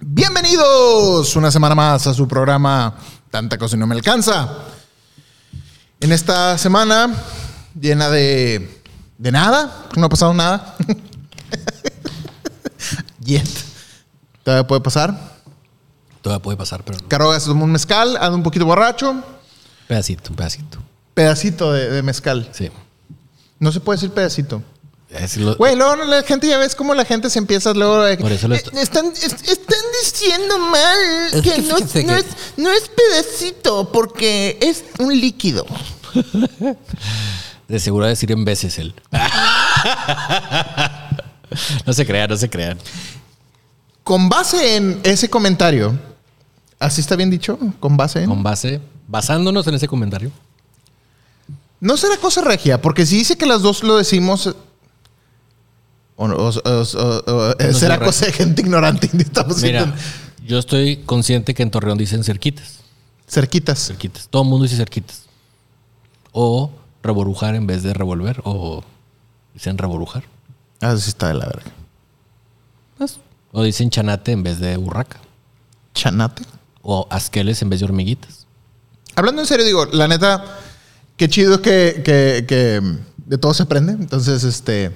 Bienvenidos una semana más a su programa Tanta cosa y no me alcanza. En esta semana llena de, de nada, no ha pasado nada. Yet. ¿Todavía puede pasar? Todavía puede pasar, pero no. Caro se tomó un mezcal, anda un poquito borracho. Pedacito, un pedacito. Pedacito de, de mezcal. Sí. No se puede decir pedacito. Lo- Güey, luego la gente ya ves cómo la gente se empieza luego. de- Por eso lo Eh, estoy- están, es- están diciendo mal Es que, que no, fíjense no que- es, no es pedacito porque es un líquido. de seguro a decir en veces él. no se crean, no se crean. Con base en ese comentario, así está bien dicho, con base en. Con base, basándonos en ese comentario. No será cosa regia, porque si dice que las dos lo decimos. O, no, o- o- o- o- No será cosa de gente ignorante. Estamos Mira, siendo yo estoy consciente que en Torreón dicen cerquitas. cerquitas. Cerquitas. Todo el mundo dice cerquitas. O reborujar en vez de revolver. O dicen reborujar. Ah, sí está de la verga. Pues, O dicen chanate en vez de burraca. Chanate. O asqueles en vez de hormiguitas. Hablando en serio, digo, la neta, qué chido que, que- que de todo se aprende. Entonces, este,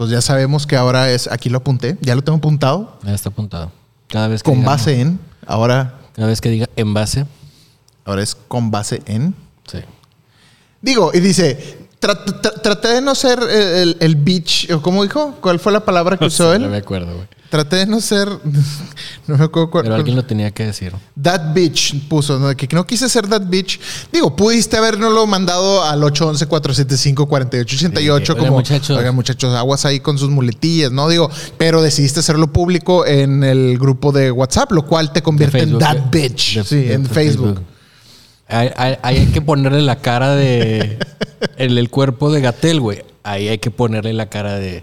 pues ya sabemos que ahora es, aquí lo apunté, ya lo tengo apuntado, Ya está apuntado. Cada vez que con base en, ahora, Cada vez que diga en base. ahora es con base en. Sí. Digo, y dice, tra- tra- traté de no ser el, el, el bitch, o ¿cómo dijo? ¿Cuál fue la palabra que usó No me él? acuerdo, güey. Traté de no ser, no me acuerdo cuál. Pero alguien lo tenía que decir. That bitch puso, ¿no? que no quise ser that bitch. Digo, pudiste habernoslo mandado al 811-475-4888 Sí, como, muchachos. oigan, muchachos, aguas ahí con sus muletillas, ¿no? Digo, pero decidiste hacerlo público en el grupo de WhatsApp, lo cual te convierte en Facebook, that güey. bitch. De- sí, de- en de Facebook. Ahí ahí- ahí hay que ponerle la cara de. el, el cuerpo de Gatel, güey. Ahí hay que ponerle la cara de.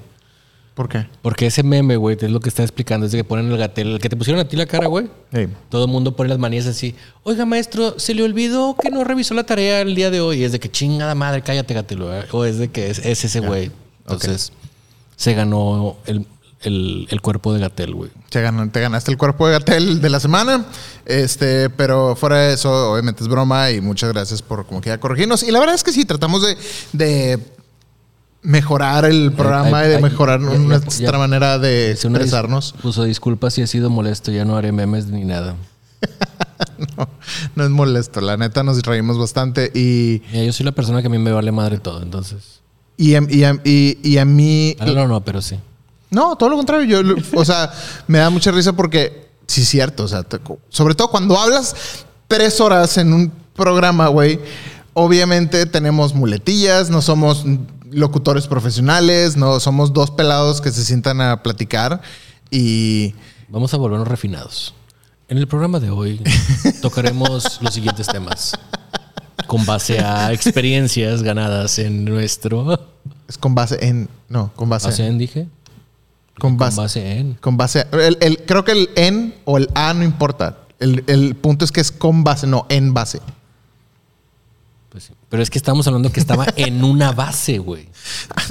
¿Por qué? Porque ese meme, güey, es lo que está explicando. Es de que ponen el Gatel. El que te pusieron a ti la cara, güey. Sí. Todo el mundo pone las manías así. Oiga, maestro, se le olvidó que no revisó la tarea el día de hoy. Y es de que chingada madre, cállate, Gatel. güey. O es de que es, es ese güey. Entonces, se ganó el, el- el cuerpo de Gatel, güey. Te ganaste el cuerpo de Gatel de la semana. Este, pero fuera de eso, obviamente es broma y muchas gracias por como que ya corregirnos. Y la verdad es que sí, tratamos de, de mejorar el programa ay, y de ay, mejorar ya- ya- nuestra manera de expresarnos. Puso disculpas si he sido molesto, ya no haré memes ni nada. No, no es molesto, la neta nos reímos bastante y, Mira, yo soy la persona que a mí me vale madre todo, entonces. y, a- y a- y- y a mí... No, no, no, pero sí. No, todo lo contrario. Yo, o sea, me da mucha risa porque sí es cierto. O sea, te- sobre todo cuando hablas tres horas en un programa, güey. Obviamente tenemos muletillas, no somos locutores profesionales, no somos dos pelados que se sientan a platicar y Vamos a volvernos refinados. En el programa de hoy tocaremos los siguientes temas. Con base a experiencias ganadas en nuestro. es con base en, no, con base, ¿Base en, dije? con Con base, base en. con base, el- el- creo que el en o el a no importa. El, el punto es que es con base, no en base. Pues sí. Pero es que estamos hablando que estaba en una base, güey.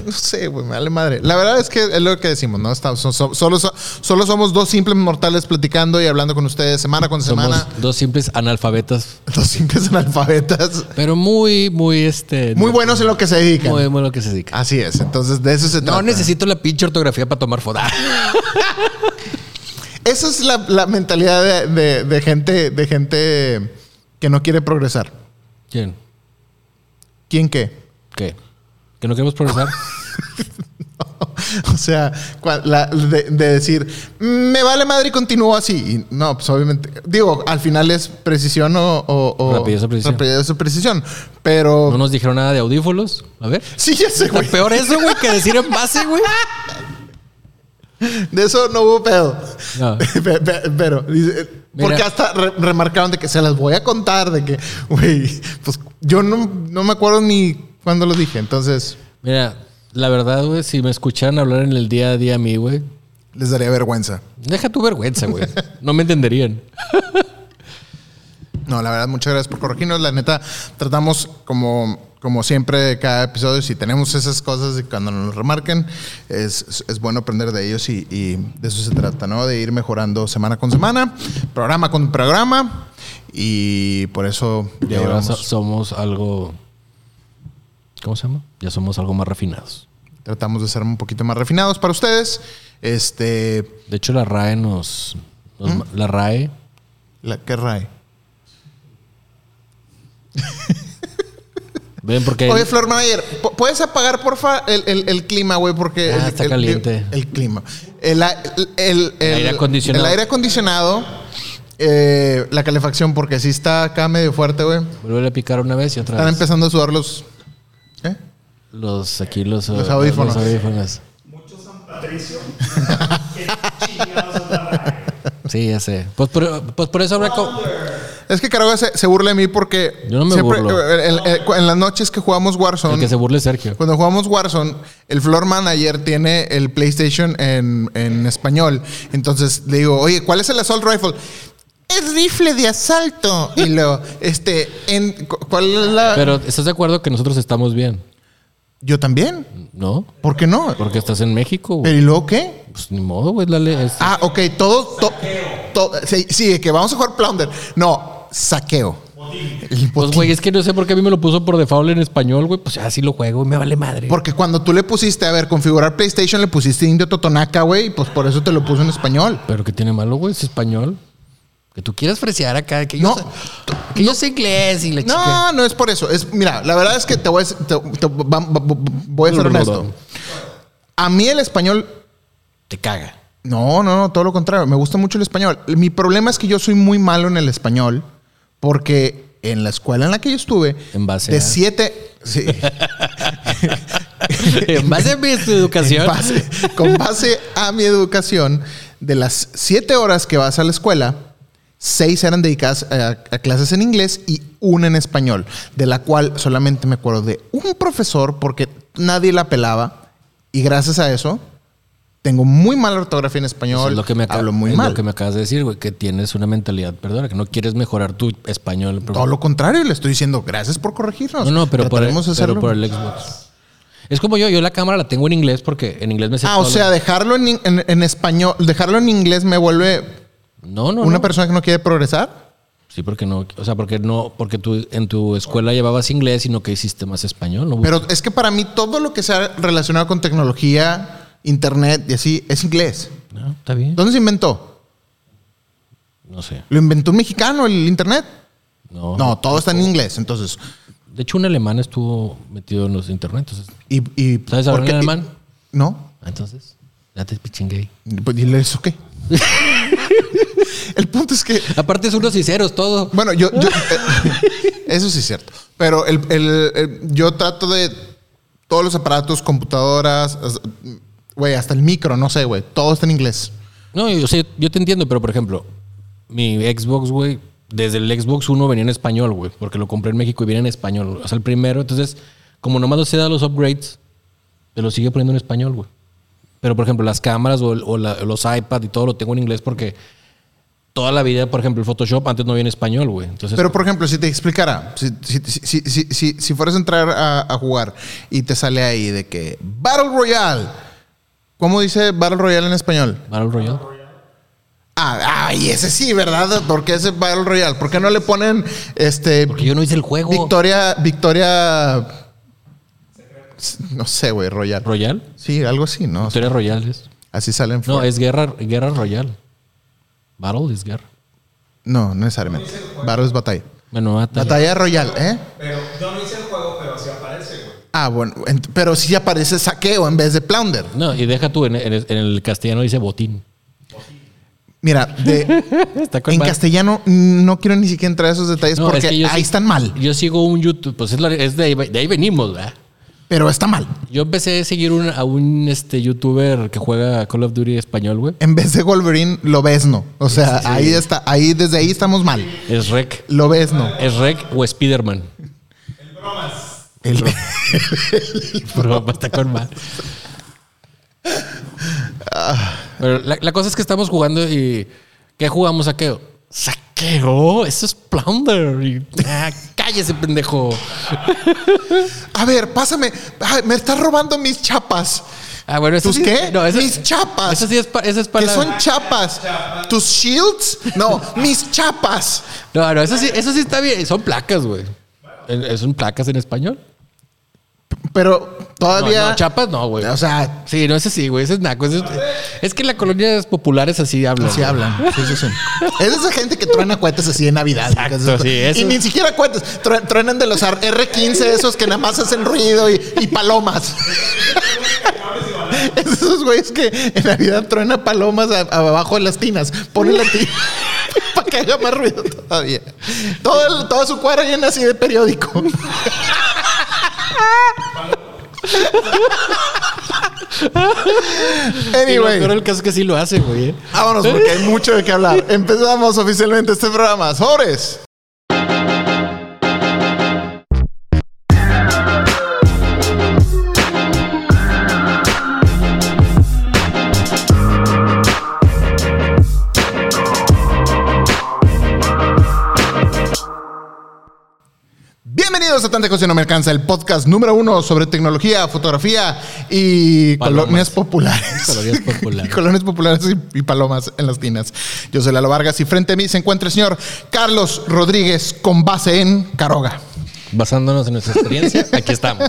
No sé, güey, me vale madre. La verdad es que es lo que decimos, ¿no? Estamos, so- so- solo, so- solo somos dos simples mortales platicando y hablando con ustedes semana con Somos semana. dos simples analfabetas, Dos simples analfabetas. pero muy, muy este. Muy buenos en lo que se dedican. Muy bueno lo que se dedica. Así es. Entonces, de eso se trata. No necesito la pinche ortografía para tomar foto. Esa es la, la mentalidad de, de- de gente, de gente que no quiere progresar. ¿Quién? ¿Quién qué? ¿Qué? ¿Que no queremos progresar? O sea, la- de, de decir, me vale madre y continúo así. Y no, pues obviamente, digo, al final es precisión o, o- o- Rapidez o precisión. rapidez o precisión. Pero ¿No nos dijeron nada de audífonos? A ver. sí, ya sé, güey. peor eso, güey, que decir en base, güey. De eso no hubo pedo. No. Pe- pe- Pero, dice, Mira. porque hasta re- remarcaron de que se las voy a contar, de que, güey, pues yo no, no me acuerdo ni cuándo lo dije. Entonces, Mira, la verdad, güey, si me escucharan hablar en el día a día a mí, güey, les daría vergüenza. deja tu vergüenza, güey. No me entenderían. No, la verdad, muchas gracias por corregirnos. La neta, tratamos como como siempre, cada episodio, si tenemos esas cosas y cuando nos remarquen, es, es- bueno aprender de ellos y, y de eso se trata, ¿no? De ir mejorando semana con semana, programa con programa. Y por eso Y ya ahora so- somos algo. ¿Cómo se llama? Ya somos algo más refinados. tratamos de ser un poquito más refinados para ustedes. Este, De hecho, la RAE nos. nos ¿Mm? La RAE. la, ¿qué RAE? Ven, porque. Oye, Flor Mayer, ¿pu- ¿puedes apagar, porfa, el, el- el clima, güey? Porque... Ah, el, está el- caliente. El, clima. El, a- el- el- el- aire acondicionado. El aire acondicionado. eh, la calefacción, porque sí está acá medio fuerte, güey. Vuelve a picar una vez y otra Están vez. empezando a sudar los... ¿Eh? Los aquí los, Los audífonos. los audífonos. Mucho San Patricio. ¿Qué chingados? Sí, ya sé. Pues por, pues por eso habrá. Es que Carago se, se burla de mí porque... Yo no me burlo. eh, en las noches que jugamos El Warzone... que se burle Sergio. Cuando jugamos Warzone, el floor manager tiene el PlayStation en, en español. Entonces le digo, oye, ¿cuál es el assault rifle? Es rifle de asalto. Y luego, este, en, ¿cuál es la...? Pero ¿estás de acuerdo que nosotros estamos bien? Yo también. ¿No? ¿Por qué no? Porque estás en México, güey. ¿Pero y luego qué? Pues ni modo, güey. La ley es- Ah, ok, todo... to- to- sí, sí, que vamos a jugar Plunder. No, saqueo. El Pues, güey, es que no sé por qué a mí me lo puso por default en español, güey. Pues así lo juego y me vale madre. Porque cuando tú le pusiste, a ver, configurar PlayStation, le pusiste Indio Totonaca, güey, y pues por eso te lo puso en español. Pero que tiene malo, güey, es español. Que tú quieras fresear acá, que yo, No. sé, que yo sé inglés y la chica. No, no es por eso. Es, mira, la verdad es que te voy a, te- te- voy a ser honesto. A mí el español, Te caga. no, no, no, todo lo contrario. Me gusta mucho el español. Mi problema es que yo soy muy malo en el español porque en la escuela en la que yo estuve, En base de a- siete, sí, en base a mi educación. base- con base a mi educación, de las siete horas que vas a la escuela, seis eran dedicadas a, a clases en inglés y una en español, de la cual solamente me acuerdo de un profesor porque nadie la pelaba y gracias a eso tengo muy mala ortografía en Eso español, es lo que me, acaba- hablo muy es mal. lo que me acabas de decir, güey, que tienes una mentalidad, perdona, que no quieres mejorar tu español. Todo lo contrario, le estoy diciendo gracias por corregirnos. no, no, pero por, el, pero por Xbox. Es como yo, yo la cámara la tengo en inglés porque en inglés me sé Ah, o sea, lo- dejarlo en, en- en español, dejarlo en inglés me vuelve No, no, una no. persona que no quiere progresar. Sí, porque no, o sea, porque no, porque tú en tu escuela llevabas inglés y no que hiciste más español, ¿no? Pero es que para mí todo lo que sea relacionado con tecnología, internet y así es inglés. No, está bien. ¿Dónde se inventó? No sé. ¿Lo inventó un mexicano el internet? No. No, todo está en inglés. Entonces, De hecho, un alemán estuvo metido en los internet. Entonces, y, y ¿Sabes ¿por hablar qué? alemán? No. ah, entonces, date pichingue. Pues dile eso qué. el punto es que Aparte, es unos y ceros todo. Bueno, yo, yo- eh, eso sí es cierto. Pero el, el- el- yo trato de todos los aparatos, computadoras, as- güey, hasta el micro, no sé, güey, todo está en inglés. No, yo, sé, yo te entiendo, pero por ejemplo, mi Xbox, güey, desde el Xbox 1 venía en español, güey, porque lo compré en México y viene en español. O sea, el primero, entonces, como nomás no se da los upgrades, te lo sigue poniendo en español, güey. Pero, por ejemplo, las cámaras o, o la- los iPad y todo lo tengo en inglés porque toda la vida, por ejemplo, el Photoshop antes no había en español, güey. Entonces, Pero, por ejemplo, si te explicara, si, si, si, si, si- si fueras a entrar a, a jugar y te sale ahí de que Battle Royale, ¿cómo dice Battle Royale en español? Battle Royale. Ah, ay, ese sí, ¿verdad? ¿Por qué ese Battle Royale? ¿Por qué no le ponen este Porque yo no hice el juego. Victoria, Victoria, no sé, güey, Royal. ¿Royal? Sí, algo así, ¿no? Victoria Royal es. Así salen. No, es guerra, guerra royal. Battle es guerra. No, no necesariamente. Battle es batalla. Bueno, batalla. Batalla Royal, ¿eh? Pero yo no hice el juego, pero sí aparece, güey. Ah, bueno, pero sí aparece saqueo en vez de plunder. No, y deja tú, en, en- en el castellano dice botín. Mira, de, en castellano no quiero ni siquiera entrar a esos detalles No, porque es que yo ahí sí- están mal. Yo sigo un YouTube, pues es, la- es de, ahí, de ahí venimos, ¿verdad? Pero está mal. Yo empecé a seguir un- a un este, youtuber que juega Call of Duty español, güey. En vez de Wolverine, lo ves no. O sea, ahí está, ahí desde ahí estamos mal. Es Rec. Lo ves no. Es Rec o Spider-Man. El- Pero está con mal. Pero la, la cosa es que estamos jugando y. ¿Qué jugamos saqueo? ¡Saqueo! Eso es plunder. Ah, cállese, pendejo. A ver, pásame. Ay, me estás robando mis chapas. Ah, bueno, ¿Tus sí- qué? No, eso, mis chapas. Eso sí es, eso es para. que son chapas. ¿Tus shields? No, mis chapas. No, no, eso sí, eso sí está bien. Son placas, güey. ¿Es son placas en español? Pero todavía. No, no, chapas no, güey. O sea, Sí, no, ese sí, güey. Ese es naco. ese es, es que en las colonias populares así hablan. así hablan. Sí, sí, sí. Es esa gente que truena cohetes así en Navidad. Exacto, sí, eso. Y ni siquiera cohetes. Tru- Truenan de los R- R15, esos que nada más hacen ruido y, y palomas. Esos güeyes que en Navidad truenan palomas a- abajo de las tinas. Ponen la tina para que haga más ruido todavía. Todo el- toda su cuadra llena así de periódico. Anyway. peor del caso es que sí lo hace, güey. ¿eh? Vámonos porque hay mucho de qué hablar. Empezamos oficialmente este programa. ¡Sobres! Bienvenidos a Tanta Cosa No Me Alcanza, el podcast número uno sobre tecnología, fotografía y Palomas. colonias populares. Colonias populares. y colonias populares y, y palomas en las tinas. Yo soy Lalo Vargas y frente a mí se encuentra el señor Carlos Rodríguez con base en Caroga. Basándonos en nuestra experiencia, aquí estamos.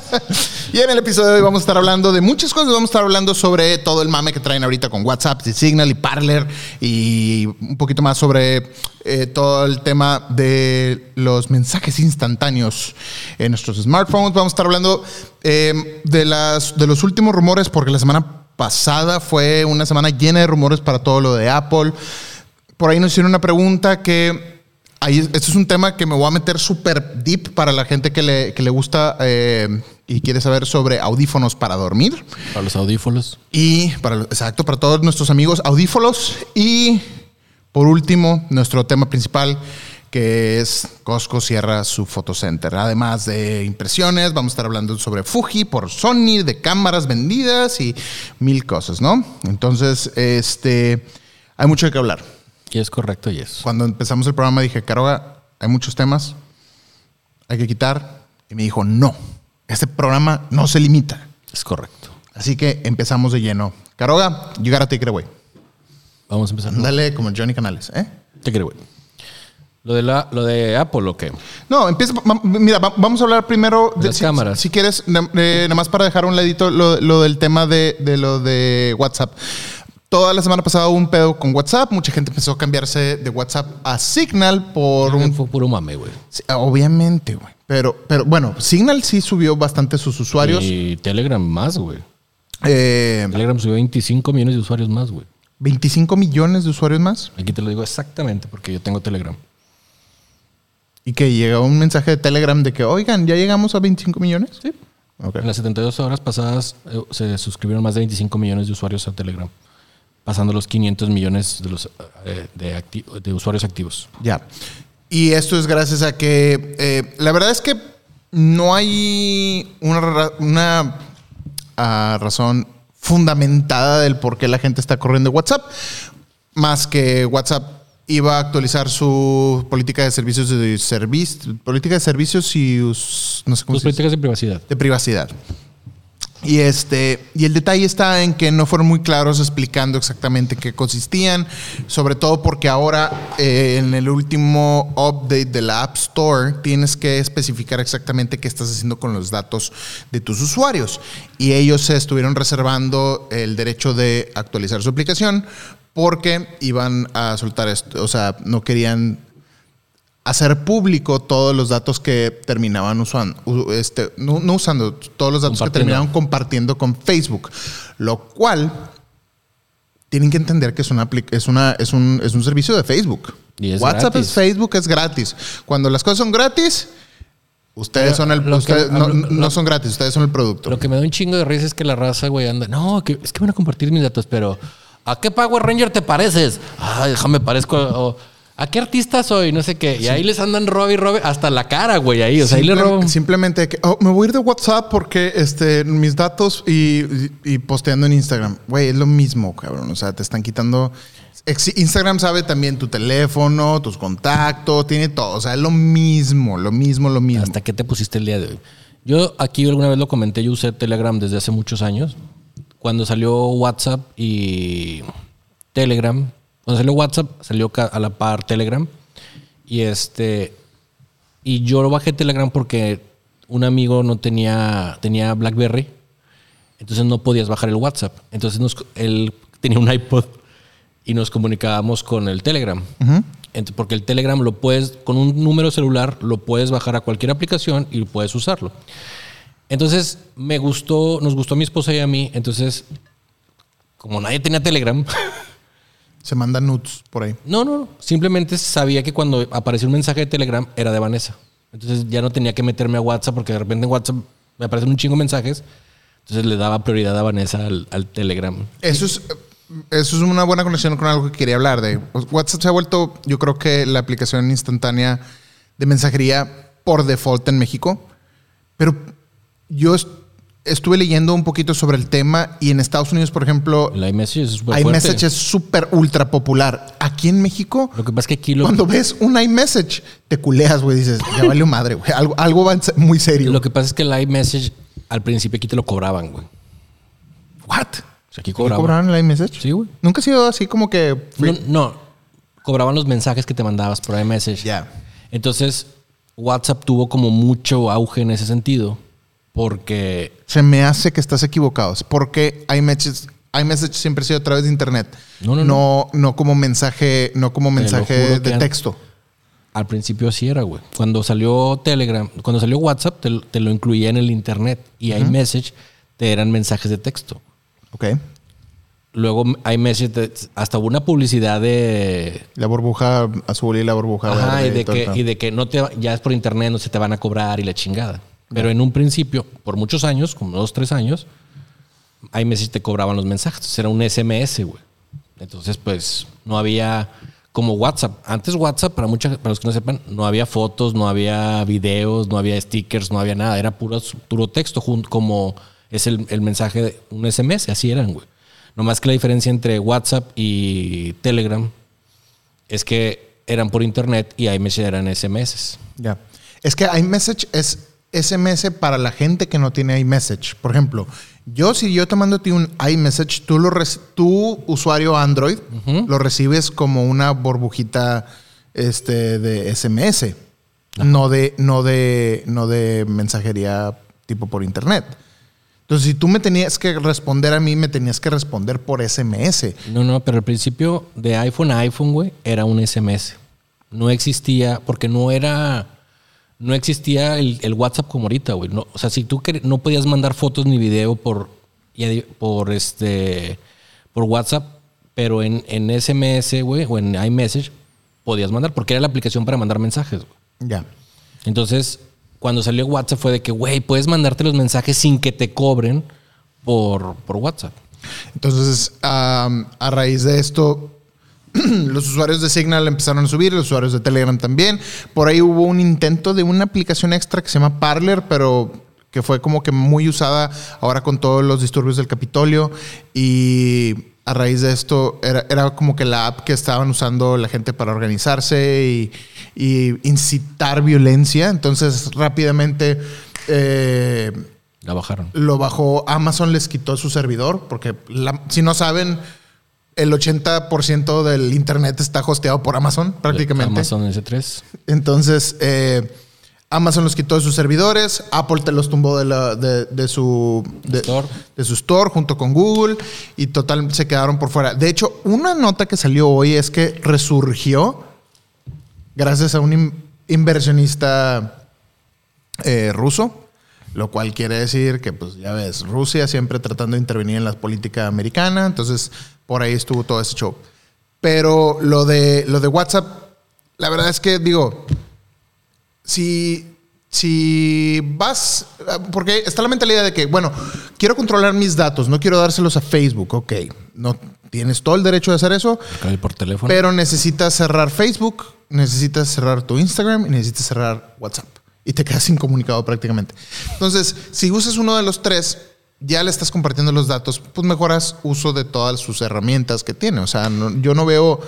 Y en el episodio de hoy vamos a estar hablando de muchas cosas. Vamos a estar hablando sobre todo el mame que traen ahorita con WhatsApp y Signal y Parler y un poquito más sobre eh, todo el tema de los mensajes instantáneos en nuestros smartphones. Vamos a estar hablando eh, de, las, de los últimos rumores porque la semana pasada fue una semana llena de rumores para todo lo de Apple. Por ahí nos hicieron una pregunta que Ahí, este es un tema que me voy a meter súper deep para la gente que le, que le gusta eh, y quiere saber sobre audífonos para dormir. Para los audífonos. Y para, exacto, para todos nuestros amigos audífonos. Y por último, nuestro tema principal, que es Costco cierra su photocenter. Además de impresiones, vamos a estar hablando sobre Fuji por Sony, de cámaras vendidas y mil cosas, ¿no? Entonces, este, hay mucho qué hablar. Y es correcto, y es. Cuando empezamos el programa dije, Caroga, hay muchos temas, hay que quitar. Y me dijo, no, este programa no se limita. Es correcto. Así que empezamos de lleno. Caroga, you gotta take it away. Vamos a empezar. Dale como Johnny Canales, ¿eh? Creo, güey. Lo de, la, lo de Apple, ¿o qué? No, empieza. Mira, va- vamos a hablar primero De las si, cámaras. Si quieres, eh, nada más para dejar un ladito lo, lo del tema de, de lo de WhatsApp. Toda la semana pasada hubo un pedo con WhatsApp. Mucha gente empezó a cambiarse de WhatsApp a Signal por un Fue puro mame, güey. Sí, obviamente, güey. Pero, pero bueno, Signal sí subió bastante sus usuarios. Y Telegram más, güey. Eh, Telegram subió 25 millones de usuarios más, güey. 25 millones de usuarios más. Aquí te lo digo exactamente porque yo tengo Telegram. Y que llegó un mensaje de Telegram de que, oigan, ya llegamos a 25 millones. Sí. Ok. En las 72 horas pasadas eh, se suscribieron más de 25 millones de usuarios a Telegram, pasando los 500 millones de, los, eh, de, acti- de usuarios activos. Ya. Y esto es gracias a que eh, la verdad es que no hay una, ah, razón fundamentada del por qué la gente está corriendo WhatsApp, más que WhatsApp iba a actualizar su política de servicios de servicio, política de servicios y no sé cómo Sus se dice políticas de privacidad. de privacidad. Y este, y el detalle está en que no fueron muy claros explicando exactamente qué consistían, sobre todo porque ahora eh, en el último update de la App Store tienes que especificar exactamente qué estás haciendo con los datos de tus usuarios. Y ellos se estuvieron reservando el derecho de actualizar su aplicación porque iban a soltar esto, o sea, no querían hacer público todos los datos que terminaban usando, este, no, no usando, todos los datos que terminaban compartiendo con Facebook, lo cual tienen que entender que es, una, es, una, es, un, es un servicio de Facebook. Y es WhatsApp gratis. es Facebook, es gratis. Cuando las cosas son gratis, ustedes Pero son el, que- ustedes no, lo- no son gratis, ustedes son el producto. Lo que me da un chingo de risa es que la raza, güey, anda. No, que, es que van a compartir mis datos, pero ¿a qué Power Ranger te pareces? Ay, déjame parezco. o, ¿A qué artista soy? No sé qué. Y ahí les andan robe y robe hasta la cara, güey. Ahí, o sea, ahí le Simple- roban. Simplemente que, oh, me voy a ir de WhatsApp porque este, mis datos y, y- y posteando en Instagram. Güey, es lo mismo, cabrón. O sea, te están quitando. Instagram sabe también tu teléfono, tus contactos, tiene todo. O sea, es lo mismo, lo mismo, lo mismo. ¿Hasta qué te pusiste el día de hoy? Yo aquí alguna vez lo comenté, yo usé Telegram desde hace muchos años. Cuando salió WhatsApp y Telegram, cuando salió WhatsApp, salió a la par Telegram. Y este. Y yo lo bajé Telegram porque un amigo no tenía, tenía Blackberry. Entonces no podías bajar el WhatsApp. Entonces nos- él tenía un iPod y nos comunicábamos con el Telegram. Ent- porque el Telegram lo puedes, con un número celular, lo puedes bajar a cualquier aplicación y puedes usarlo. Entonces me gustó, nos gustó a mi esposa y a mí. Entonces, como nadie tenía Telegram, Se mandan nudes por ahí. no, no, no. Simplemente sabía que cuando aparecía un mensaje de Telegram era de Vanessa. Entonces ya no tenía que meterme a WhatsApp porque de repente en WhatsApp me aparecen un chingo de mensajes. Entonces le daba prioridad a Vanessa al, al Telegram. Eso es, eso es una buena conexión con algo que quería hablar de. WhatsApp se ha vuelto, yo creo que la aplicación instantánea de mensajería por default en México. Pero yo estuve leyendo un poquito sobre el tema y en Estados Unidos, por ejemplo, El iMessage es súper fuerte. iMessage es súper ultra popular. Aquí en México, Lo que pasa es que aquí lo, cuando ves un iMessage, te culeas, güey. Dices, ya valió madre, güey. Algo, algo va muy serio. lo que pasa es que el iMessage al principio aquí te lo cobraban, güey. ¿What? O sea, aquí ¿Te cobraban. el iMessage? Sí, güey. Nunca ha sido así como que... No, no, cobraban los mensajes que te mandabas por iMessage. Ya. Entonces, WhatsApp tuvo como mucho auge en ese sentido porque Se me hace que estás equivocado. Porque iMessage, iMessage siempre ha sido a través de internet. No, no, no. No como mensaje, no como mensaje de texto. Al principio así era, güey. Cuando salió Telegram, cuando salió WhatsApp, te, te lo incluía en el internet y iMessage te eran mensajes de texto. Ok. Luego iMessage hasta hubo una publicidad de La burbuja azul y la burbuja Ajá, verde y de que, y de que no te ya es por internet, no se te van a cobrar y la chingada. Pero en un principio, por muchos años, como dos, tres años, iMessage te cobraban los mensajes. Era un SMS, güey. Entonces, pues, no había como WhatsApp. Antes WhatsApp, para muchas, para los que no sepan, no había fotos, no había videos, no había stickers, no había nada. Era puro, puro texto, como es el, el mensaje de un SMS. Así eran, güey. No más que la diferencia entre WhatsApp y Telegram es que eran por internet y iMessage eran SMS. Ya. Es que iMessage es SMS para la gente que no tiene iMessage. Por ejemplo, yo si yo te mando a ti un iMessage, tú lo usuario Android lo recibes como una burbujita este, de SMS, no de, no de, no de mensajería tipo por internet. Entonces, si tú me tenías que responder a mí, me tenías que responder por SMS. No, no, pero al principio de iPhone a iPhone, güey, era un SMS. No existía, porque no era, no existía el, el WhatsApp como ahorita, güey. No, o sea, si tú no podías mandar fotos ni video por, por este, por WhatsApp, pero en, en SMS, güey, o en iMessage, podías mandar, porque era la aplicación para mandar mensajes, güey. Ya. Entonces, cuando salió WhatsApp fue de que, güey, puedes mandarte los mensajes sin que te cobren por, por WhatsApp. Entonces, a raíz de esto, los usuarios de Signal empezaron a subir, los usuarios de Telegram también. Por ahí hubo un intento de una aplicación extra que se llama Parler, pero que fue como que muy usada ahora con todos los disturbios del Capitolio. Y a raíz de esto, era, era como que la app que estaban usando la gente para organizarse y, y incitar violencia. Entonces, rápidamente... eh, La bajaron. lo bajó, Amazon les quitó su servidor, porque la- si no saben, el 80% del Internet está hosteado por Amazon prácticamente. Amazon S3. Entonces, eh, Amazon los quitó de sus servidores, Apple te los tumbó de, la- de- de su, de, Store. de su store junto con Google y total se quedaron por fuera. De hecho, una nota que salió hoy es que resurgió gracias a un in- inversionista eh, ruso, lo cual quiere decir que, pues ya ves, Rusia siempre tratando de intervenir en la política americana, entonces por ahí estuvo todo ese show. Pero lo de, lo de WhatsApp, la verdad es que digo, si, si vas, porque está la mentalidad de que, bueno, quiero controlar mis datos, no quiero dárselos a Facebook, ok, no, tienes todo el derecho de hacer eso, por teléfono. pero necesitas cerrar Facebook, necesitas cerrar tu Instagram y necesitas cerrar WhatsApp. Y te quedas incomunicado prácticamente. Entonces, si usas uno de los tres, ya le estás compartiendo los datos, pues mejoras uso de todas sus herramientas que tiene. O sea, no- yo no veo.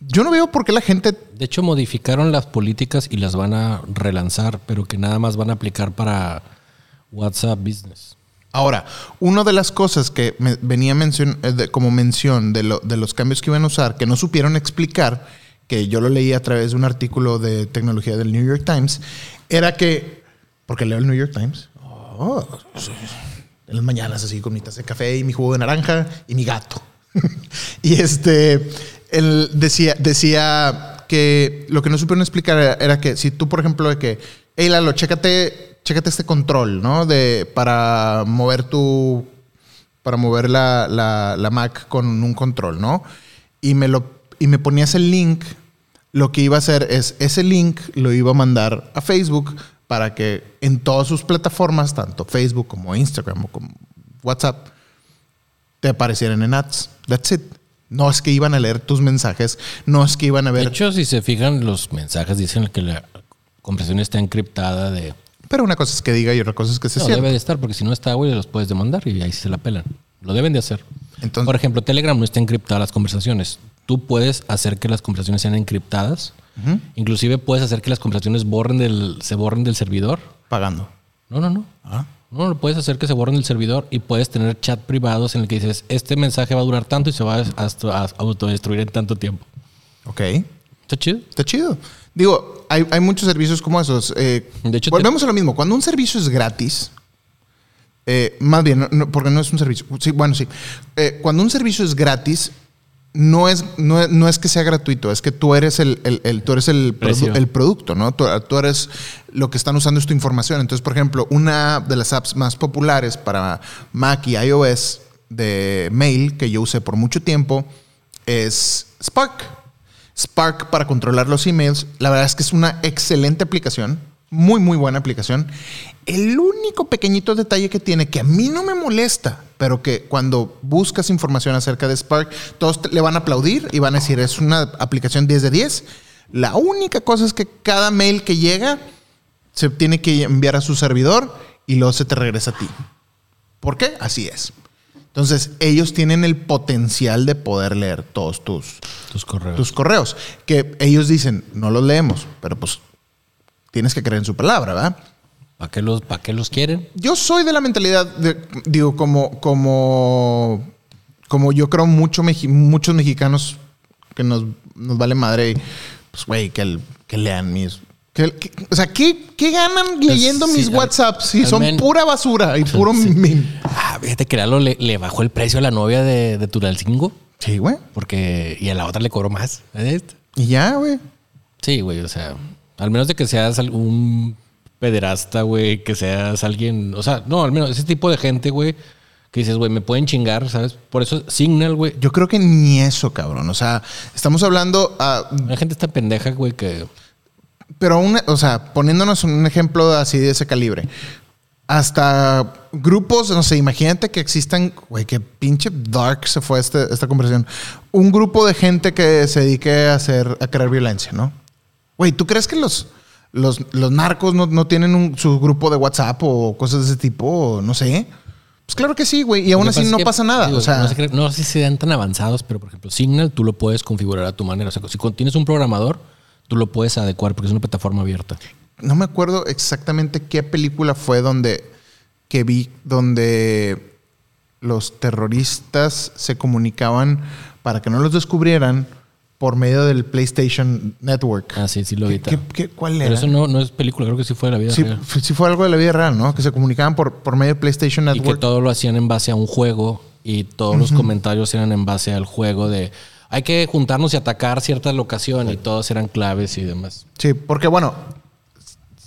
Yo no veo por qué la gente. De hecho, modificaron las políticas y las van a relanzar, pero que nada más van a aplicar para WhatsApp Business. Ahora, una de las cosas que me venía mencion- eh, de- como mención de, lo- de los cambios que iban a usar, que no supieron explicar, que yo lo leí a través de un artículo de tecnología del New York Times, era que. Porque leo el New York Times. Oh, sí. En las mañanas así con mi taza de café y mi jugo de naranja y mi gato. y este, él decía, decía que lo que no supieron explicar era, que si tú, por ejemplo, de que, hey Lalo, chécate, chécate este control, ¿no? De, para mover tu, para mover la, la- la Mac con un control, ¿no? Y me, lo, y me ponías el link, lo que iba a hacer es, ese link lo iba a mandar a Facebook para que en todas sus plataformas, tanto Facebook como Instagram o como WhatsApp, te aparecieran en ads. That's it. No es que iban a leer tus mensajes, no es que iban a De ver... hecho, si se fijan, los mensajes dicen que la conversación está encriptada de... pero una cosa es que diga y otra cosa es que se No, debe de estar, porque si no está, güey, los puedes demandar y ahí se la pelan. Lo deben de hacer. Entonces- Por ejemplo, Telegram no está encriptada las conversaciones. Tú puedes hacer que las conversaciones sean encriptadas. Inclusive puedes hacer que las conversaciones borren del, se borren del servidor. Pagando. No, no, no. Ah. No, lo puedes hacer que se borren del servidor y puedes tener chat privados en el que dices, este mensaje va a durar tanto y se va a, autodestruir en tanto tiempo. Ok. ¿Está chido? Está chido. Digo, hay, hay muchos servicios como esos. Eh, De hecho, volvemos a lo mismo. Cuando un servicio es gratis, eh, más bien, no- no, porque no es un servicio. Sí, bueno, sí. Eh, cuando un servicio es gratis, no es, no, no es que sea gratuito, es que tú eres el, el- el- tú eres el, produ- el producto, ¿no? Tú, tú eres lo que están usando es tu información. Entonces, por ejemplo, una de las apps más populares para Mac y iOS de mail que yo usé por mucho tiempo es Spark. Spark para controlar los emails. La verdad es que es una excelente aplicación. Muy, muy buena aplicación. El único pequeñito detalle que tiene, que a mí no me molesta, pero que cuando buscas información acerca de Spark, todos le van a aplaudir y van a decir, es una aplicación 10 de 10. La única cosa es que cada mail que llega se tiene que enviar a su servidor y luego se te regresa a ti. ¿Por qué? Así es. Entonces, ellos tienen el potencial de poder leer todos tus, Tus correos. tus correos. Que ellos dicen, no los leemos, pero pues tienes que creer en su palabra, ¿verdad? ¿Para qué, los, ¿Para qué los quieren? Yo soy de la mentalidad, de, digo, como, como, como yo creo mucho muchos mexicanos que nos, nos vale madre, pues, güey, que, que lean mis... que- que- o sea, ¿qué, qué ganan leyendo sí, mis al- WhatsApps? Si son pura basura y puro meme. Ah, fíjate que Lalo le, le bajó el precio a la novia de, de Turalcingo. Sí, güey. Porque... Y a la otra le cobró más. ¿Ves? Y ya, güey. Sí, güey, o sea, al menos de que seas algún pederasta, güey, que seas alguien, o sea, no, al menos ese tipo de gente, güey, que dices, güey, me pueden chingar, ¿sabes? Por eso Signal, güey, Yo creo que ni eso, cabrón. O sea, estamos hablando, ah, la gente está pendeja, güey, que pero una, o sea, poniéndonos un ejemplo así de ese calibre. Hasta grupos, no sé, imagínate que existan, güey, que pinche dark se fue este- esta conversación. Un grupo de gente que se dedique a hacer, a crear violencia, ¿no? Güey, ¿tú crees que los, los, los narcos no, no tienen un, su grupo de WhatsApp o cosas de ese tipo? O no sé. Pues claro que sí, güey. Y aún así no que, pasa nada. digo, o sea, no sé, no sé si sean tan avanzados, pero por ejemplo, Signal tú lo puedes configurar a tu manera. O sea, si tienes un programador, tú lo puedes adecuar porque es una plataforma abierta. no me acuerdo exactamente qué película fue donde que vi donde los terroristas se comunicaban para que no los descubrieran por medio del PlayStation Network. Ah, sí, sí lo vi. ¿Qué, qué- cuál era? Pero eso no, no es película, creo que sí fue de la vida sí, real. sí fue algo de la vida real, ¿no? Que se comunicaban por, por medio de PlayStation Y que Network. todo lo hacían en base a un juego y todos los comentarios eran en base al juego de hay que juntarnos y atacar cierta locación y todos eran claves y demás. Sí, porque bueno,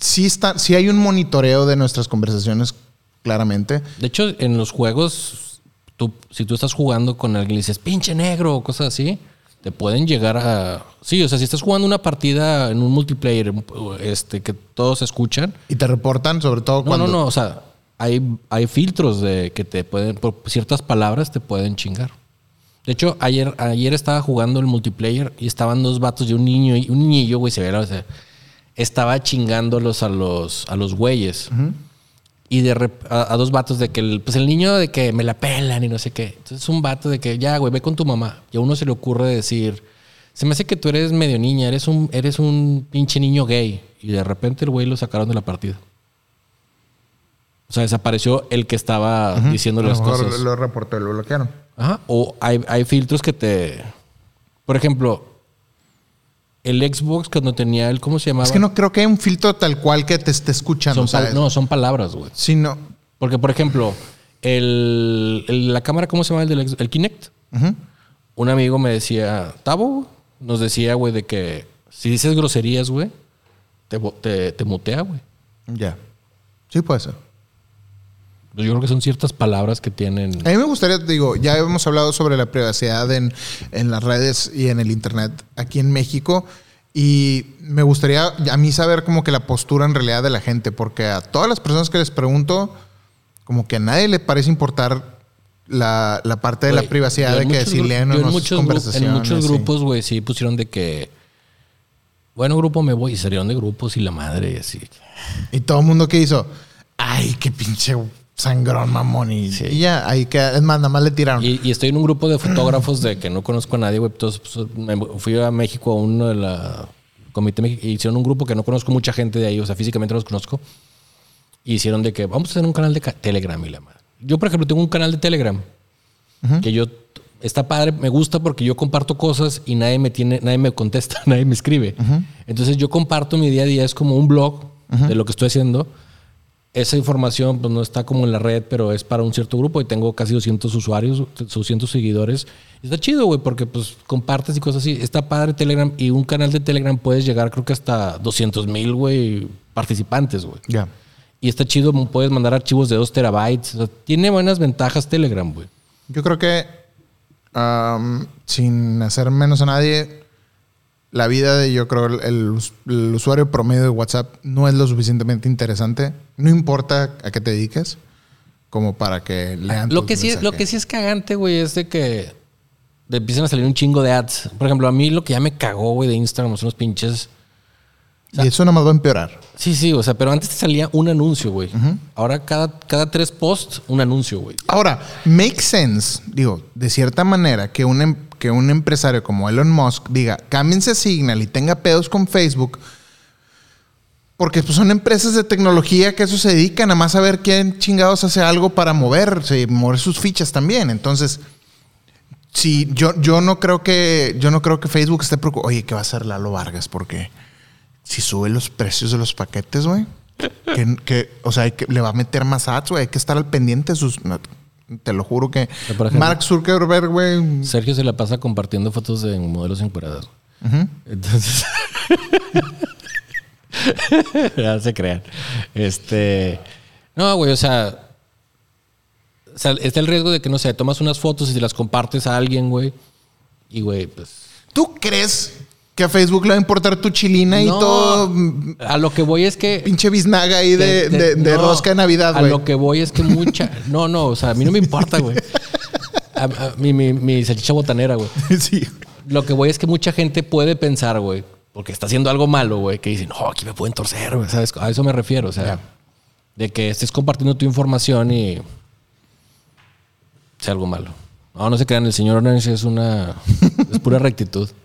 sí, está, sí hay un monitoreo de nuestras conversaciones, claramente. De hecho, en los juegos, tú, si tú estás jugando con alguien y dices pinche negro o cosas así, te pueden llegar a. Sí, o sea, si estás jugando una partida en un multiplayer este, que todos escuchan. Y te reportan, sobre todo No, cuando... no, no. O sea, hay, hay filtros de que te pueden, por ciertas palabras te pueden chingar. De hecho, ayer, ayer estaba jugando el multiplayer y estaban dos vatos y un niño y un niñillo, güey, se ve, o sea, estaba chingándolos a los, a los güeyes. Y de rep- a, a dos vatos de que el, pues el niño de que me la pelan y no sé qué. Entonces un vato de que ya, güey, ve con tu mamá. Y a uno se le ocurre decir, se me hace que tú eres medio niña, eres un, eres un pinche niño gay. Y de repente el güey lo sacaron de la partida. O sea, desapareció el que estaba diciéndole A las lo cosas. lo reportó y lo bloquearon. Ajá. O hay, hay filtros que te. Por ejemplo, el Xbox cuando tenía el. ¿Cómo se llamaba? Es que no creo que hay un filtro tal cual que te esté escuchando. Son no, son palabras, güey. Sí, no. Porque, por ejemplo, el, el- la cámara, ¿cómo se llama el del el Kinect? Un amigo me decía, Tavo, nos decía, güey, de que si dices groserías, güey, te, te, te mutea, güey. Ya. Sí, puede ser. Pues Yo creo que son ciertas palabras que tienen. A mí me gustaría, digo, ya hemos hablado sobre la privacidad en, en las redes y en el internet aquí en México. Y me gustaría a mí saber como que la postura en realidad de la gente, porque a todas las personas que les pregunto, como que a nadie le parece importar la, la parte de la privacidad de que si leen o no muchos conversaciones. En muchos grupos, güey, sí pusieron de que. Bueno, grupo me voy y salieron de grupos y la madre y así. Y todo el mundo que hizo, ay, qué pinche sangrón, mamón. Y, Sí. y ya, ahí que es más, nada más le tiraron. Y, y estoy en un grupo de fotógrafos de que no conozco a nadie, güey. Entonces pues, me fui a México a uno de la Comité y hicieron un grupo que no conozco mucha gente de ahí, o sea, físicamente no los conozco. Y hicieron de que vamos a hacer un canal de ca- Telegram y la madre. Yo, por ejemplo, tengo un canal de Telegram que yo está padre, me gusta porque yo comparto cosas y nadie me tiene, nadie me contesta, nadie me escribe. Entonces yo comparto mi día a día, es como un blog de lo que estoy haciendo. Esa información pues, no está como en la red, pero es para un cierto grupo y tengo casi 200 usuarios, 200 seguidores. Está chido, güey, porque pues compartes y cosas así. Está padre Telegram y un canal de Telegram puedes llegar creo que hasta 200 mil, güey, participantes, güey. Ya. Y está chido, puedes mandar archivos de 2 terabytes. O sea, tiene buenas ventajas Telegram, güey. Yo creo que, am, sin hacer menos a nadie, la vida de, yo creo, el, el us- el usuario promedio de WhatsApp no es lo suficientemente interesante. No importa a qué te dediques, como para que lean Lo tus que, sí, lo que sí es cagante, güey, es de que te empiezan a salir un chingo de ads. Por ejemplo, a mí lo que ya me cagó, güey, de Instagram son los pinches. Y eso nada más va a empeorar. Sí, sí, o sea, pero antes te salía un anuncio, güey. Ahora cada, cada tres posts, un anuncio, güey. Ahora, make sense, digo, de cierta manera, que un, em- que un empresario como Elon Musk diga, cámbiense a Signal y tenga pedos con Facebook, porque pues, son empresas de tecnología que a eso se dedican, nada más a ver quién chingados hace algo para moverse y mover sus fichas también. Entonces, sí, yo, yo no creo que, yo no creo que Facebook esté preocupado. Oye, ¿qué va a hacer Lalo Vargas? Porque si sube los precios de los paquetes, güey. Que, o sea, que, le va a meter más ads, güey. Hay que estar al pendiente de sus. Te lo juro que. ejemplo- Mark Zuckerberg, güey. Sergio se la pasa compartiendo fotos de modelos encueradas. Entonces. ya se crean. Este. No, güey, o sea. o sea, está el riesgo de que, no sé, tomas unas fotos y se las compartes a alguien, güey. Y, güey, pues. ¿Tú crees que a Facebook le va a importar tu chilina y todo? A lo que voy es que. Pinche biznaga ahí de, de- de no, rosca de Navidad, A güey. lo que voy es que mucha. No, no, o sea, a mí no me importa, güey. A- a- mi, mi, mi salchicha botanera, güey. sí. Lo que voy es que mucha gente puede pensar, güey, porque está haciendo algo malo, güey, que dicen, no, aquí me pueden torcer, güey, ¿sabes? A eso me refiero, o sea, de que estés compartiendo tu información y sea algo malo. No, no se crean, el señor Orange es una. es pura rectitud.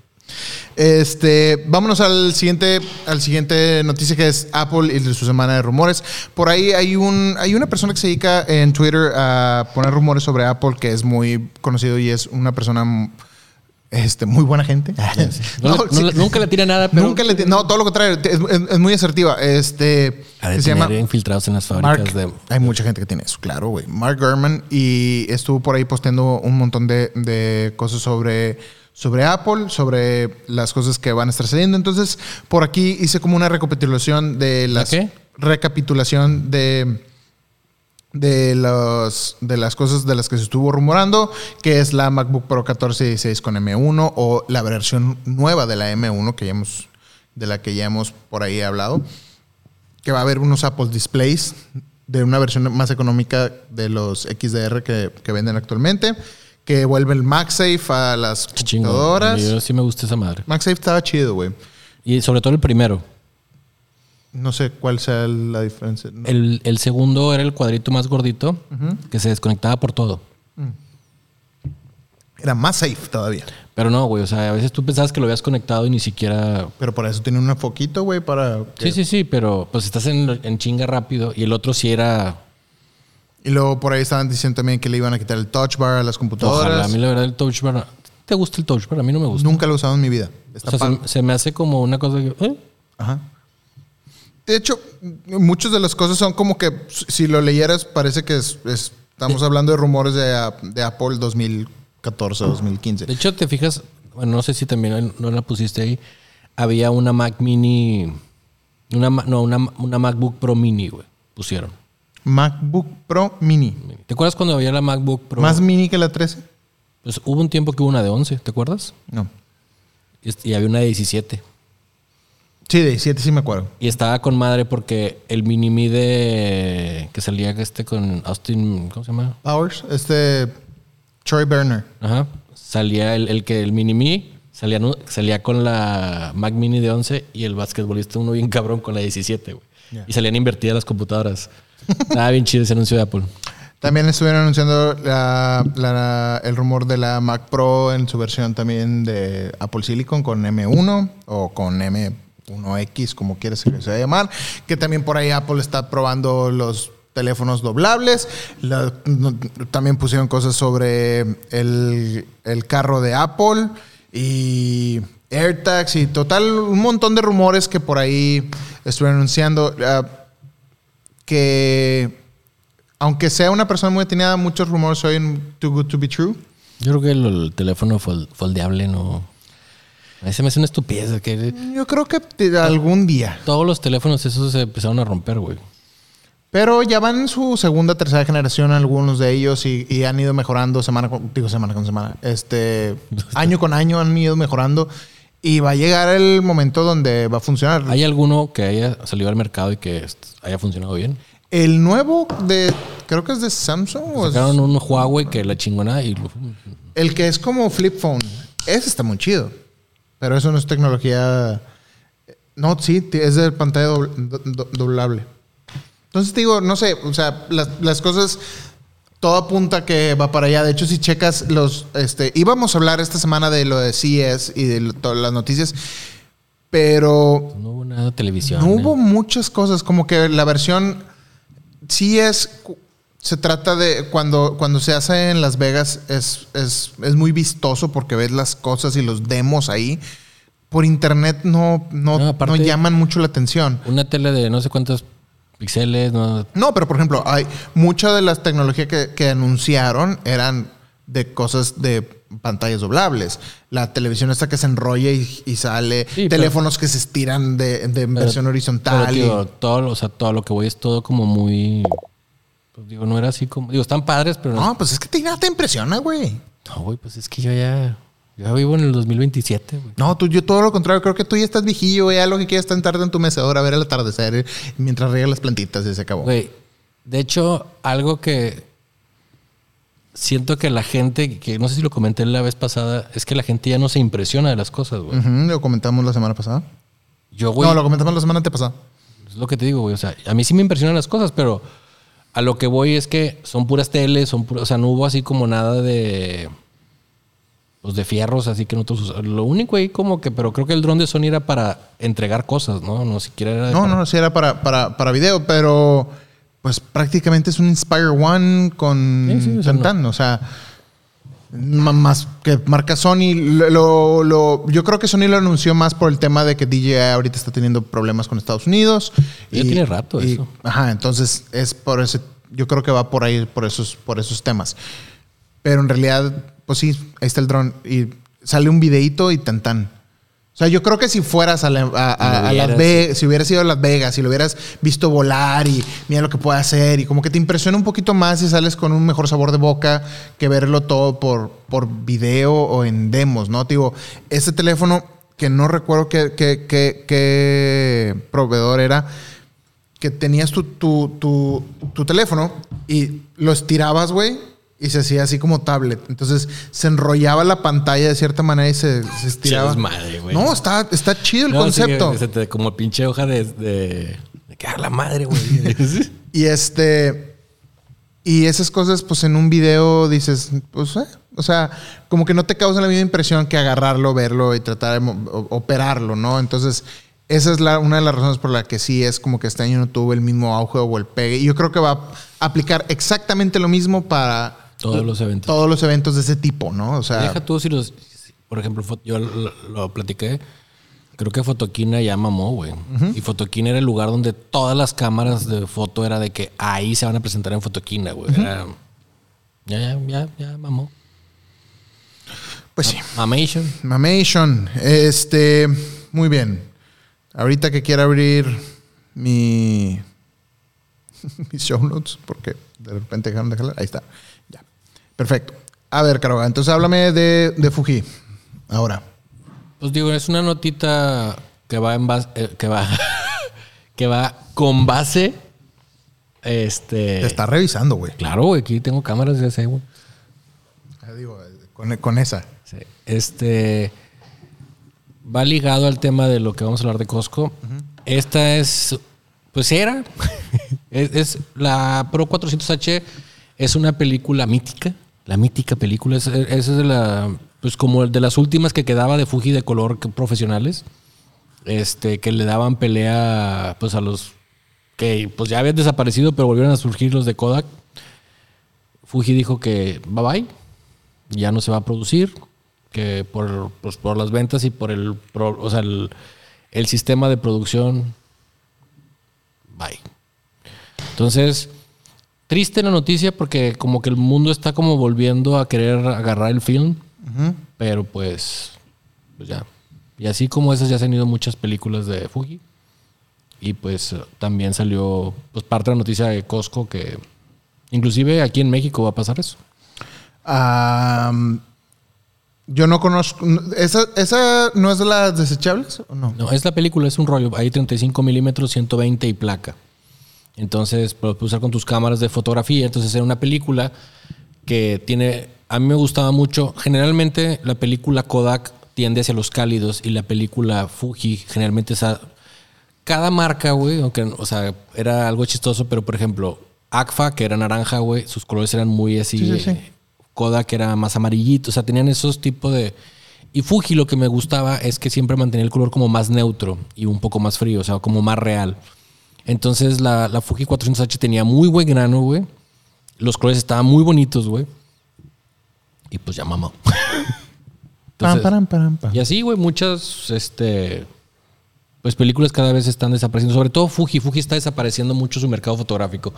Este, vámonos al siguiente, al siguiente noticia que es Apple y su semana de rumores. Por ahí hay un, hay una persona que se dedica en Twitter a poner rumores sobre Apple que es muy conocido y es una persona este, muy buena gente. No, No, le- no sí. le- nunca le tira nada, pero. Nunca le no, todo lo contrario, es, es- es muy asertiva. Este, de se llama infiltrados en las Mark, fábricas de. hay mucha gente que tiene eso, claro, güey. Mark Gurman y estuvo por ahí posteando un montón de, de cosas sobre, sobre Apple, sobre las cosas que van a estar saliendo. Entonces, por aquí hice como una recapitulación de las qué? recapitulación de de los de las cosas de las que se estuvo rumorando, que es la MacBook Pro 1416 con M1 o la versión nueva de la M1 que ya hemos de la que ya hemos por ahí hablado que va a haber unos Apple Displays de una versión más económica de los XDR que, que venden actualmente, que vuelve el MagSafe a las Qué chingón. computadoras. Yo sí me gusta esa madre. MagSafe estaba chido, güey. Y sobre todo el primero. No sé cuál sea la diferencia. No. El, el segundo era el cuadrito más gordito que se desconectaba por todo. Era más safe todavía. Pero no, güey. O sea, a veces tú pensabas que lo habías conectado y ni siquiera. Pero por eso tiene un foquito, güey, para... Sí, sí, sí, pero pues estás en, en chinga rápido. Y el otro sí era. Y luego por ahí estaban diciendo también que le iban a quitar el touch bar a las computadoras. Ojalá. A mí la verdad el touch bar. ¿Te gusta el touch bar? A mí no me gusta. Nunca lo he usado en mi vida. O sea, se, se me hace como una cosa que. ¿eh? Ajá. De hecho, muchas de las cosas son como que si lo leyeras parece que es, es- estamos hablando de rumores de, a- de Apple 2014 2015. De hecho, te fijas, bueno, no sé si también no la pusiste ahí. Había una Mac Mini. Una, no, una, una MacBook Pro Mini, güey. Pusieron. MacBook Pro Mini. ¿Te acuerdas cuando había la MacBook Pro? ¿Más mini que la 13? Pues hubo un tiempo que hubo una de 11, ¿te acuerdas? No. Y y había una de 17. Sí, de 17 sí me acuerdo. Y estaba con madre porque el mini mi de que salía este con Austin, ¿cómo se llama? Powers, este Troy Berner. Ajá. Salía el, el que el mini mi salía, salía con la Mac Mini de 11 y el basquetbolista uno bien cabrón con la 17, güey. Y salían invertidas las computadoras. Estaba bien chido ese anuncio de Apple. También estuvieron anunciando el rumor de la Mac Pro en su versión también de Apple Silicon con M1 o con M1X, como quieras que se va a llamar. Que también por ahí Apple está probando los teléfonos doblables. También pusieron cosas sobre el, el carro de Apple y AirTags y total un montón de rumores que por ahí estuvieron anunciando. Ah, que aunque sea una persona muy atinada, muchos rumores son too good to be true. Yo creo que el, el teléfono fol- foldeable no. A mí se me hace una estupidez. Que Yo creo que te- algún día. todos los teléfonos esos se empezaron a romper, güey. Pero ya van en su segunda, tercera generación algunos de ellos y, y han ido mejorando semana con, digo semana con semana. Este año con año han ido mejorando y va a llegar el momento donde va a funcionar. ¿Hay alguno que haya salido al mercado y que haya funcionado bien? El nuevo de creo que es de Samsung o es- Sacaron un Huawei que la chingona y el que es como flip phone. Ese está muy chido. Pero eso no es tecnología. No, sí, es de pantalla dobl- do- do- doblable. Entonces te digo, no sé, o sea, las, las cosas, todo apunta que va para allá. De hecho, si checas los, este, íbamos a hablar esta semana de lo de CES y de lo- todas las noticias, pero no hubo nada de televisión. no ¿eh? hubo muchas cosas, como que la versión sí es, cu- se trata de, cuando, cuando se hace en Las Vegas es, es, es muy vistoso porque ves las cosas y los demos ahí. Por internet no, no, No, aparte- no llaman mucho la atención. Una tele de no sé cuántos píxeles, no. No, pero por ejemplo, hay mucha de las tecnologías que, que anunciaron eran de cosas de pantallas doblables. La televisión esta que se enrolla y, y sale. Sí, pero- teléfonos que se estiran de, de versión horizontal. Pero, y- digo, todo, o sea, todo lo que voy es todo como muy. Pues digo, no era así como. Digo, están padres, pero no. No, pues es que te, nada te impresiona, güey. No, güey, pues es que yo ya. Ya vivo en el 2027, güey. No, tú, yo todo lo contrario, creo que tú ya estás viejillo, güey. Ya lo que quieres es sentarte en tu mecedor a ver el atardecer mientras riegas las plantitas y se acabó. Güey, de hecho, algo que siento que la gente, que no sé si lo comenté la vez pasada, es que la gente ya no se impresiona de las cosas, güey. Ujú, lo comentamos la semana pasada. Yo, güey, no, lo comentamos la semana antepasada. es lo que te digo, güey. O sea, a mí sí me impresionan las cosas, pero a lo que voy es que son puras teles, son puras, o sea, no hubo así como nada de. Pues de fierros, así que nosotros usamos. Lo único ahí como que, pero creo que el dron de Sony era para entregar cosas, ¿no? No siquiera era de No, para- no, sí era para, para, para video, pero pues prácticamente es un Inspire One con Sí, sí, o sea, Tantan. O sea, más que marca Sony. Lo, lo- yo creo que Sony lo anunció más por el tema de que DJI ahorita está teniendo problemas con Estados Unidos. Ya tiene rato eso. Ajá, entonces es por ese. Yo creo que va por ahí, por esos, por esos temas. Pero en realidad, pues sí, ahí está el dron. Y sale un videíto y tan tan. O sea, yo creo que si fueras a, la- a- a- Las Vegas, si hubieras ido a Las Vegas, si lo hubieras visto volar y mira lo que puede hacer y como que te impresiona un poquito más y sales con un mejor sabor de boca que verlo todo por, por video o en demos, ¿no? Te digo, ese teléfono que no recuerdo qué, qué- qué- qué proveedor era, que tenías tu, tu, tu, tu teléfono y lo estirabas, güey, y se hacía así como tablet. Entonces se enrollaba la pantalla de cierta manera y se, se estiraba. desmadre, güey. no, está, está chido el No, sí, concepto. se te- como pinche hoja de. de, de que, "Ah, la madre, güey. Y este. Y esas cosas, pues en un video dices, pues, eh, o sea, como que no te causa la misma impresión que agarrarlo, verlo y tratar de operarlo, ¿no? Entonces, esa es la, una de las razones por la que sí es como que este año no tuvo el mismo auge o el pegue. Y yo creo que va a aplicar exactamente lo mismo para Todos los eventos. todos los eventos de ese tipo, ¿no? O sea, Deja tú si los. Por ejemplo, yo lo, lo platiqué. Creo que Fotoquina ya mamó, güey. Y Fotoquina era el lugar donde todas las cámaras de foto era de que ahí se van a presentar en Fotoquina, güey. Era- Ya, ya, ya, ya mamó. pues sí. Mamation. Mamation. Este, muy bien. Ahorita que quiera abrir mi mis show notes, porque de repente dejaron de jalar. Ahí está. Perfecto. A ver, Caroga, entonces háblame de, de Fuji. Ahora. Pues digo, es una notita que va en base, eh, que va, que va con base. Este. Te está revisando, güey. Claro, güey, aquí tengo cámaras de ese, güey. Ah, Digo, con, con esa. Sí. Este va ligado al tema de lo que vamos a hablar de Costco. Esta es, pues era, es, es la Pro 400H es una película mítica, la mítica película es, es de la, pues como de las últimas que quedaba de Fuji de color que- profesionales, este, que le daban pelea, pues a los que pues ya habían desaparecido, pero volvieron a surgir los de Kodak. Fuji dijo que bye bye, ya no se va a producir, que por, pues, por las ventas y por el, o sea, el, el sistema de producción, bye. Entonces, triste la noticia porque como que el mundo está como volviendo a querer agarrar el film, pero pues, pues ya. Y así como esas ya se han ido muchas películas de Fuji. Y pues eh, también salió pues parte de la noticia de Costco que inclusive aquí en México va a pasar eso. Yo no conozco. ¿Esa, ¿Esa no es de las desechables o no? No, es la película, es un rollo. Hay 35 milímetros, 120 y placa. Entonces, lo puedes usar con tus cámaras de fotografía. Entonces, era una película que tiene. A mí me gustaba mucho. Generalmente, la película Kodak tiende hacia los cálidos y la película Fuji generalmente es a- Cada marca, güey, aunque, o sea, era algo chistoso, pero por ejemplo, Agfa, que era naranja, güey, sus colores eran muy así. Sí, sí, sí. eh, Kodak era más amarillito, o sea, tenían esos tipos de... Y Fuji lo que me gustaba es que siempre mantenía el color como más neutro y un poco más frío, o sea, como más real. Entonces la, la Fuji 400H tenía muy buen grano, güey. Los colores estaban muy bonitos, güey. Y pues ya mamó. Entonces, pam. y así, güey, muchas, este, pues películas cada vez están desapareciendo. Sobre todo Fuji. Fuji está desapareciendo mucho su mercado fotográfico.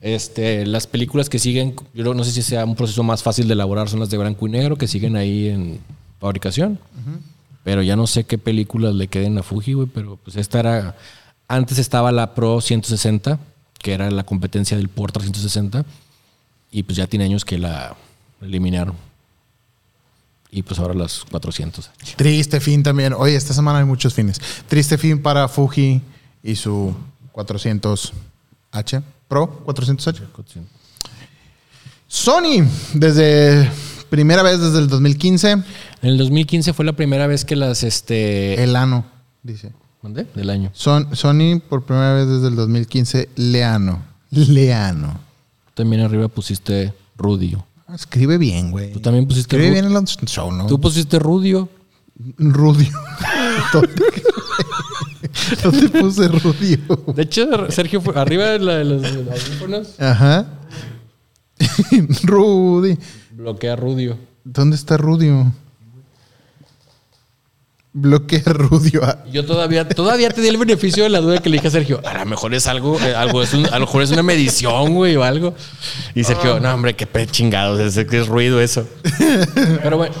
Este, las películas que siguen, yo no- no sé si sea un proceso más fácil de elaborar, son las de blanco y negro que siguen ahí en fabricación. Pero ya no sé qué películas le queden a Fuji, güey. Pero pues esta era. Antes estaba la Pro 160, que era la competencia del Portra 160. Y pues ya tiene años que la eliminaron. Y pues ahora las 400. Triste fin también. Oye, esta semana hay muchos fines. Triste fin para Fuji y su 400H Pro 400H. Sony, desde primera vez desde el 2015, En el 2015 fue la primera vez que las, este... el ano, dice. ¿Mandé? Del año. Son, Sony por primera vez desde el 2015, Leano. Leano. También arriba pusiste Rudio. Ah, Escribe bien, güey. Tú también pusiste Escribe Ru- bien en el show, ¿no? Tú pusiste Rudio. Rudio. ¿Dónde, ¿Dónde puse Rudio? De hecho, Sergio, fue arriba de, la- de los audífonos, Ajá. Rudy. bloquea Rudio. ¿Dónde está Rudio? Bloquea Rudio. Ah, Yo todavía, todavía te di el beneficio de la duda que le dije a Sergio. A lo mejor es algo, eh, algo es un- a lo mejor es una medición, güey, o algo. Y Sergio, no, hombre, qué pe chingados, es, es ruido eso. Pero bueno,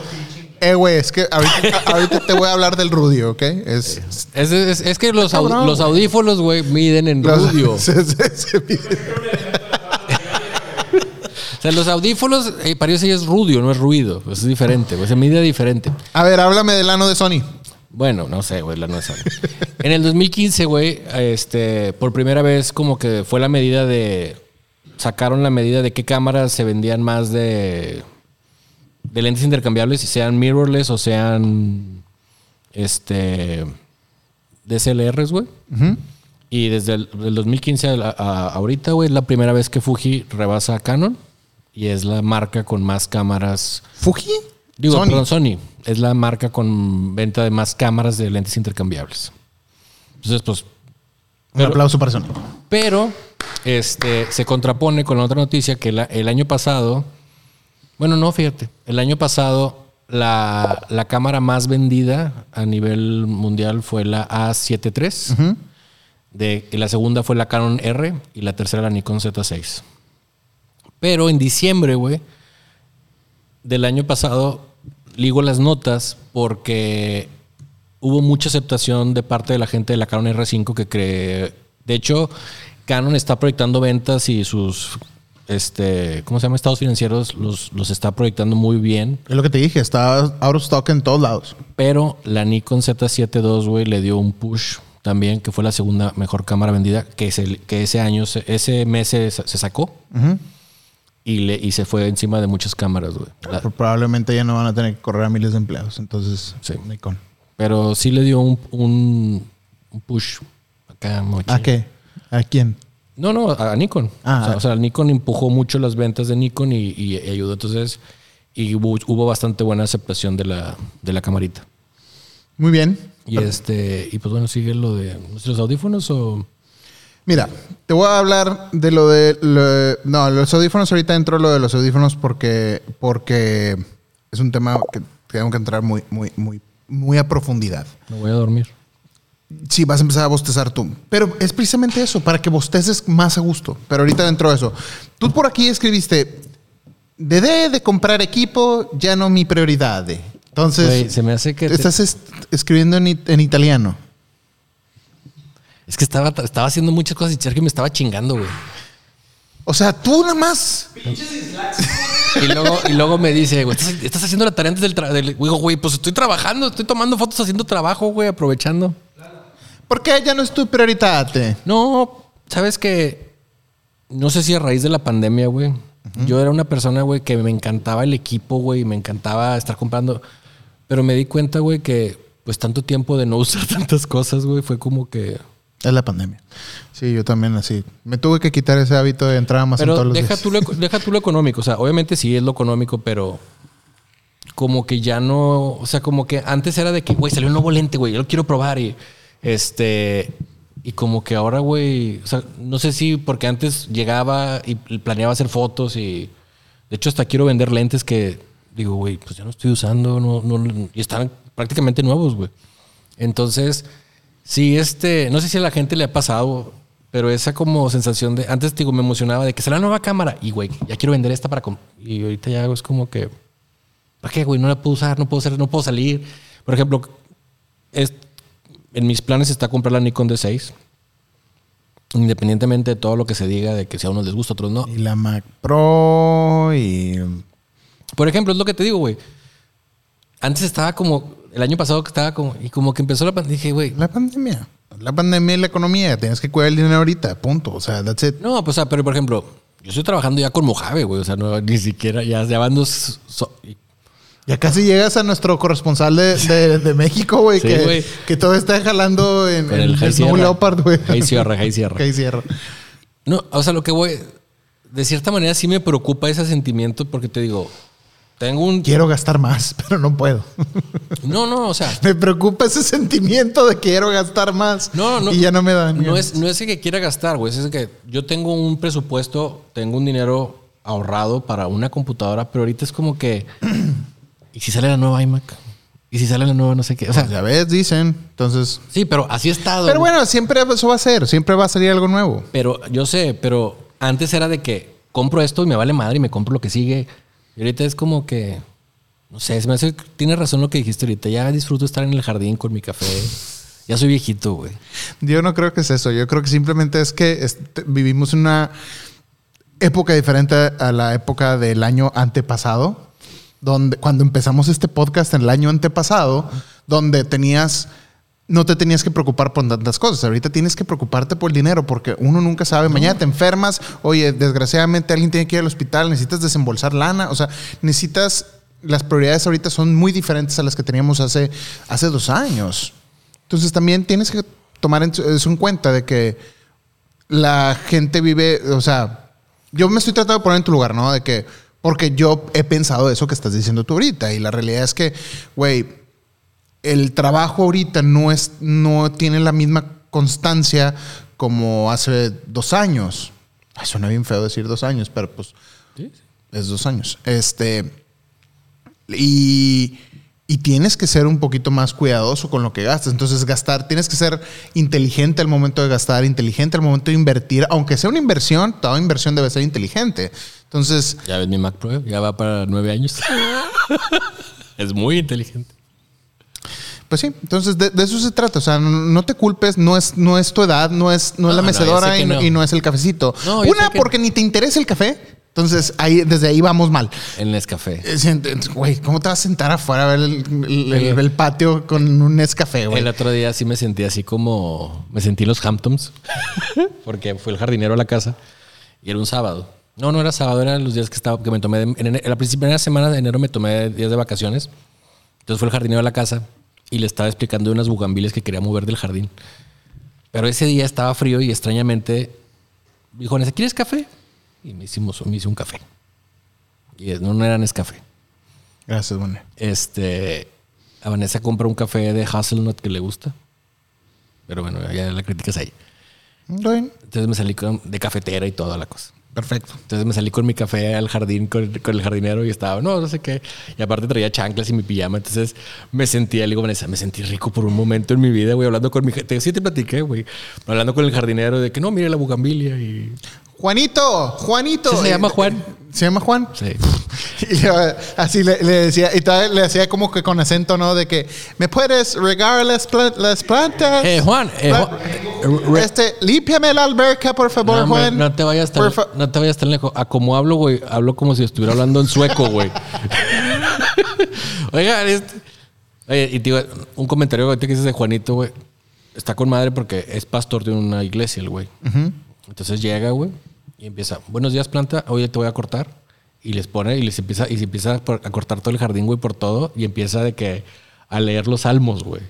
Eh, güey, es que ahorita, ahorita te voy a hablar del Rudio, ¿ok? Es. es, es- es que los, au- los audífonos, güey, miden en los- rudio. se- se- se mide. O sea, los audífonos, eh, para ellos es rudio, no es ruido. Pues es diferente, pues se mide diferente. A ver, háblame del ano de Sony. Bueno, no sé, güey, la no es. En el 2015, güey, este, por primera vez como que fue la medida de sacaron la medida de qué cámaras se vendían más de, de lentes intercambiables, si sean mirrorless o sean este DSLRs, güey. Y desde el del 2015 a, a- ahorita, güey, es la primera vez que Fuji rebasa a Canon y es la marca con más cámaras. ¿Fuji? Digo, Sony. perdón, Sony. Es la marca con venta de más cámaras de lentes intercambiables. Entonces, pues. Un pero- aplauso para Sony. pero este, se contrapone con la otra noticia que la- el año pasado, bueno, no, fíjate, el año pasado la, la cámara más vendida a nivel mundial fue la A7 III, de, y la segunda fue la Canon R y la tercera la Nikon Z6. Pero en diciembre, güey, del año pasado, ligo las notas porque hubo mucha aceptación de parte de la gente de la Canon R5 que cree. De hecho, Canon está proyectando ventas y sus. Este, ¿Cómo se llama? Estados financieros los, los está proyectando muy bien. Es lo que te dije, está out of stock en todos lados. Pero la Nikon Z7 II, güey, le dio un push también, que fue la segunda mejor cámara vendida, que, ese, que ese año, se- ese mes se, se sacó. Y, le, y se fue encima de muchas cámaras, güey. La- probablemente ya no van a tener que correr a miles de empleados. Entonces, Sí. Nikon. Pero sí le dio un, un, un push acá. machín. ¿A qué? ¿A quién? No, no, a Nikon. Ah. o, sea, o sea, Nikon empujó mucho las ventas de Nikon y, y- ayudó. Entonces, y hubo, hubo bastante buena aceptación de la, de la camarita. Muy bien. Y este, y pues bueno, sigue lo de los audífonos o. Mira, te voy a hablar de lo de... lo- no, los audífonos, ahorita entro lo de los audífonos porque, porque es un tema que tengo que entrar muy, muy, muy, muy a profundidad. Me voy a dormir. Sí, vas a empezar a bostezar tú. Pero es precisamente eso, para que bosteces más a gusto. Pero ahorita dentro de eso. Tú por aquí escribiste, dejé de comprar equipo, ya no mi prioridad. Entonces, se me hace que. estás es- escribiendo en, en italiano. Es que estaba, estaba haciendo muchas cosas y Sergio me estaba chingando, güey. O sea, tú nada más. Y luego, y luego me dice, güey, ¿estás, estás haciendo la tarea antes del trabajo. Digo, güey, pues estoy trabajando, estoy tomando fotos haciendo trabajo, güey, aprovechando. ¿Por qué ya no es tu prioridad? No, sabes que no sé si a raíz de la pandemia, güey. Yo era una persona, güey, que me encantaba el equipo, güey, me encantaba estar comprando. Pero me di cuenta, güey, que pues tanto tiempo de no usar tantas cosas, güey, fue como que. Es la pandemia. Sí, yo también así. Me tuve que quitar ese hábito de entrar a Amazon todos los deja días. tú, lo, deja tú lo económico. O sea, obviamente sí es lo económico, pero como que ya no. O sea, como que antes era de que, güey, salió un nuevo lente, güey, yo lo quiero probar. Y este. Y como que ahora, güey. O sea, no sé si porque antes llegaba y planeaba hacer fotos y. De hecho, hasta quiero vender lentes que digo, güey, pues ya no estoy usando, no, no, y están prácticamente nuevos, güey. Entonces, sí, este, no sé si a la gente le ha pasado, pero esa como sensación de, antes digo, me emocionaba de que sale la nueva cámara y, güey, ya quiero vender esta para, y ahorita ya es como que, ¿para qué, güey? No la puedo usar, no puedo hacer, no puedo salir. Por ejemplo, es, en mis planes está comprar la Nikon D6. Independientemente de todo lo que se diga, de que si a unos les gusta, a otros no. Y la Mac Pro y... Por ejemplo, es lo que te digo, güey. Antes estaba como, el año pasado que estaba como, y como que empezó la pandemia, dije, güey, La pandemia. La pandemia y la economía. Tienes que cuidar el dinero ahorita. Punto. O sea, that's it. no, pues, o sea, pero por ejemplo, yo estoy trabajando ya con Mojave, güey, o sea, no, ni siquiera, ya, ya van dos, so- y- Ya casi llegas a nuestro corresponsal de, de- de México, güey. Sí, que, que todo está jalando en, en el High Snow Sierra. Leopard, güey. High Sierra, High Sierra. High Sierra. No, o sea, lo que voy, de cierta manera sí me preocupa ese sentimiento porque te digo, tengo un... Quiero gastar más, pero no puedo. No, no, o sea, me preocupa ese sentimiento de quiero gastar más. No, no. Y ya no me dan. No es, no es el que quiera gastar, güey. Es el que yo tengo un presupuesto, tengo un dinero ahorrado para una computadora, pero ahorita es como que. ¿Y si sale la nueva iMac? ¿Y si sale la nueva no sé qué? O sea, Ya ves, dicen. Entonces. sí, pero así he estado. Pero bueno, siempre eso va a ser. Siempre va a salir algo nuevo. Pero yo sé, pero antes era de que compro esto y me vale madre y me compro lo que sigue. Y ahorita es como que. No sé, se me hace. Tienes razón lo que dijiste ahorita. Ya disfruto estar en el jardín con mi café. Ya soy viejito, güey. Yo no creo que es eso. Yo creo que simplemente es que este, vivimos una época diferente a la época del año antepasado. Donde cuando empezamos este podcast en el año antepasado, donde tenías no te tenías que preocupar por tantas cosas. Ahorita tienes que preocuparte por el dinero porque uno nunca sabe. Mañana te enfermas. Oye, desgraciadamente alguien tiene que ir al hospital. Necesitas desembolsar lana. O sea, necesitas. Las prioridades ahorita son muy diferentes a las que teníamos hace, hace dos años. Entonces también tienes que tomar en- eso en cuenta de que la gente vive, o sea, yo me estoy tratando de poner en tu lugar, ¿no? De que, porque yo he pensado eso que estás diciendo tú ahorita y la realidad es que, güey, el trabajo ahorita no es, no tiene la misma constancia como hace dos años. Ay, suena bien feo decir dos años, pero pues es dos años. Este, y, y tienes que ser un poquito más cuidadoso con lo que gastas. Entonces, gastar, tienes que ser inteligente al momento de gastar, inteligente al momento de invertir. Aunque sea una inversión, toda inversión debe ser inteligente. Entonces, Ya ves mi Mac Pro, ya va para nueve años. es muy inteligente. Pues sí, entonces de, de eso se trata. O sea, no, te culpes, no es, no es tu edad, no es, no es la no, mecedora y, no, no. y no es el cafecito. Una, que- porque ni te interesa el café. Entonces, ahí, desde ahí vamos mal. El Nescafé. Es- ent- Güey, ¿cómo te vas a sentar afuera a ver el, el- el- el patio con un Nescafé, güey? El otro día sí me sentí así como. Me sentí en los Hamptons. porque fue el jardinero a la casa y era un sábado. No, no era sábado, eran los días que estaba, que me tomé. de- en, en la primera semana de enero me tomé días de vacaciones. Entonces fue el jardinero a la casa y le estaba explicando de unas bugambiles que quería mover del jardín. Pero ese día estaba frío y extrañamente dijo, Vanessa, ¿quieres café? Y me hicimos, me hice un café. Y no, no era Nescafé. Gracias, güey. Este, a Vanessa compra un café de hazelnut que le gusta. Pero bueno, ya la crítica es ahí. Entonces me salí con, de cafetera y toda la cosa. Perfecto. Entonces me salí con mi café al jardín con, con el jardinero y estaba, no, no sé qué. Y aparte traía chanclas y mi pijama. Entonces me sentía, le digo, Vanessa, me sentí rico por un momento en mi vida, güey, hablando con mi gente. Sí te platiqué, güey. Hablando con el jardinero de que no, mire la bugambilia y... Juanito, Juanito. ¿Sí se llama Juan? ¿Se llama Juan? Sí. Y le- así le, le decía, y todavía le decía como que con acento, ¿no? De que, ¿me puedes regar las, pla- las plantas? Eh, Juan, eh, Juan, re- este, límpiame la alberca, por favor, No, Juan. no te vayas tan, no te vayas tan lejos. A como hablo, güey, hablo como si estuviera hablando en sueco, güey. Oiga, este- oye, y te digo, un comentario que dices de Juanito, güey. Está con madre porque es pastor de una iglesia, el güey. Entonces llega, güey, y empieza, buenos días, planta, hoy te voy a cortar. Y les pone, y les empieza, y se empieza a cortar todo el jardín, güey, por todo, y empieza de que a leer los salmos, güey.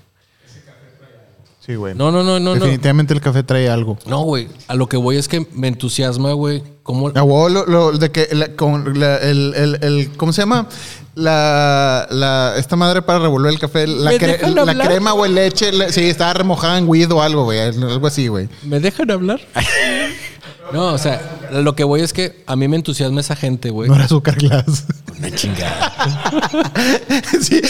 Sí, güey. No, no, no, no, no. Definitivamente el café trae algo. No, güey. A lo que voy es que me entusiasma, güey. Cómo, A huevo, lo, lo- de que la- con la- el, el- el- ¿cómo se llama? La, la- esta madre para revolver el café, la, ¿Me cre- la crema, güey, leche, le- sí, estaba remojada en weed o algo, güey, algo así, güey. ¿Me dejan hablar? no, o sea, lo que voy es que a mí me entusiasma esa gente, güey. No era azúcar glass. Una chingada. sí,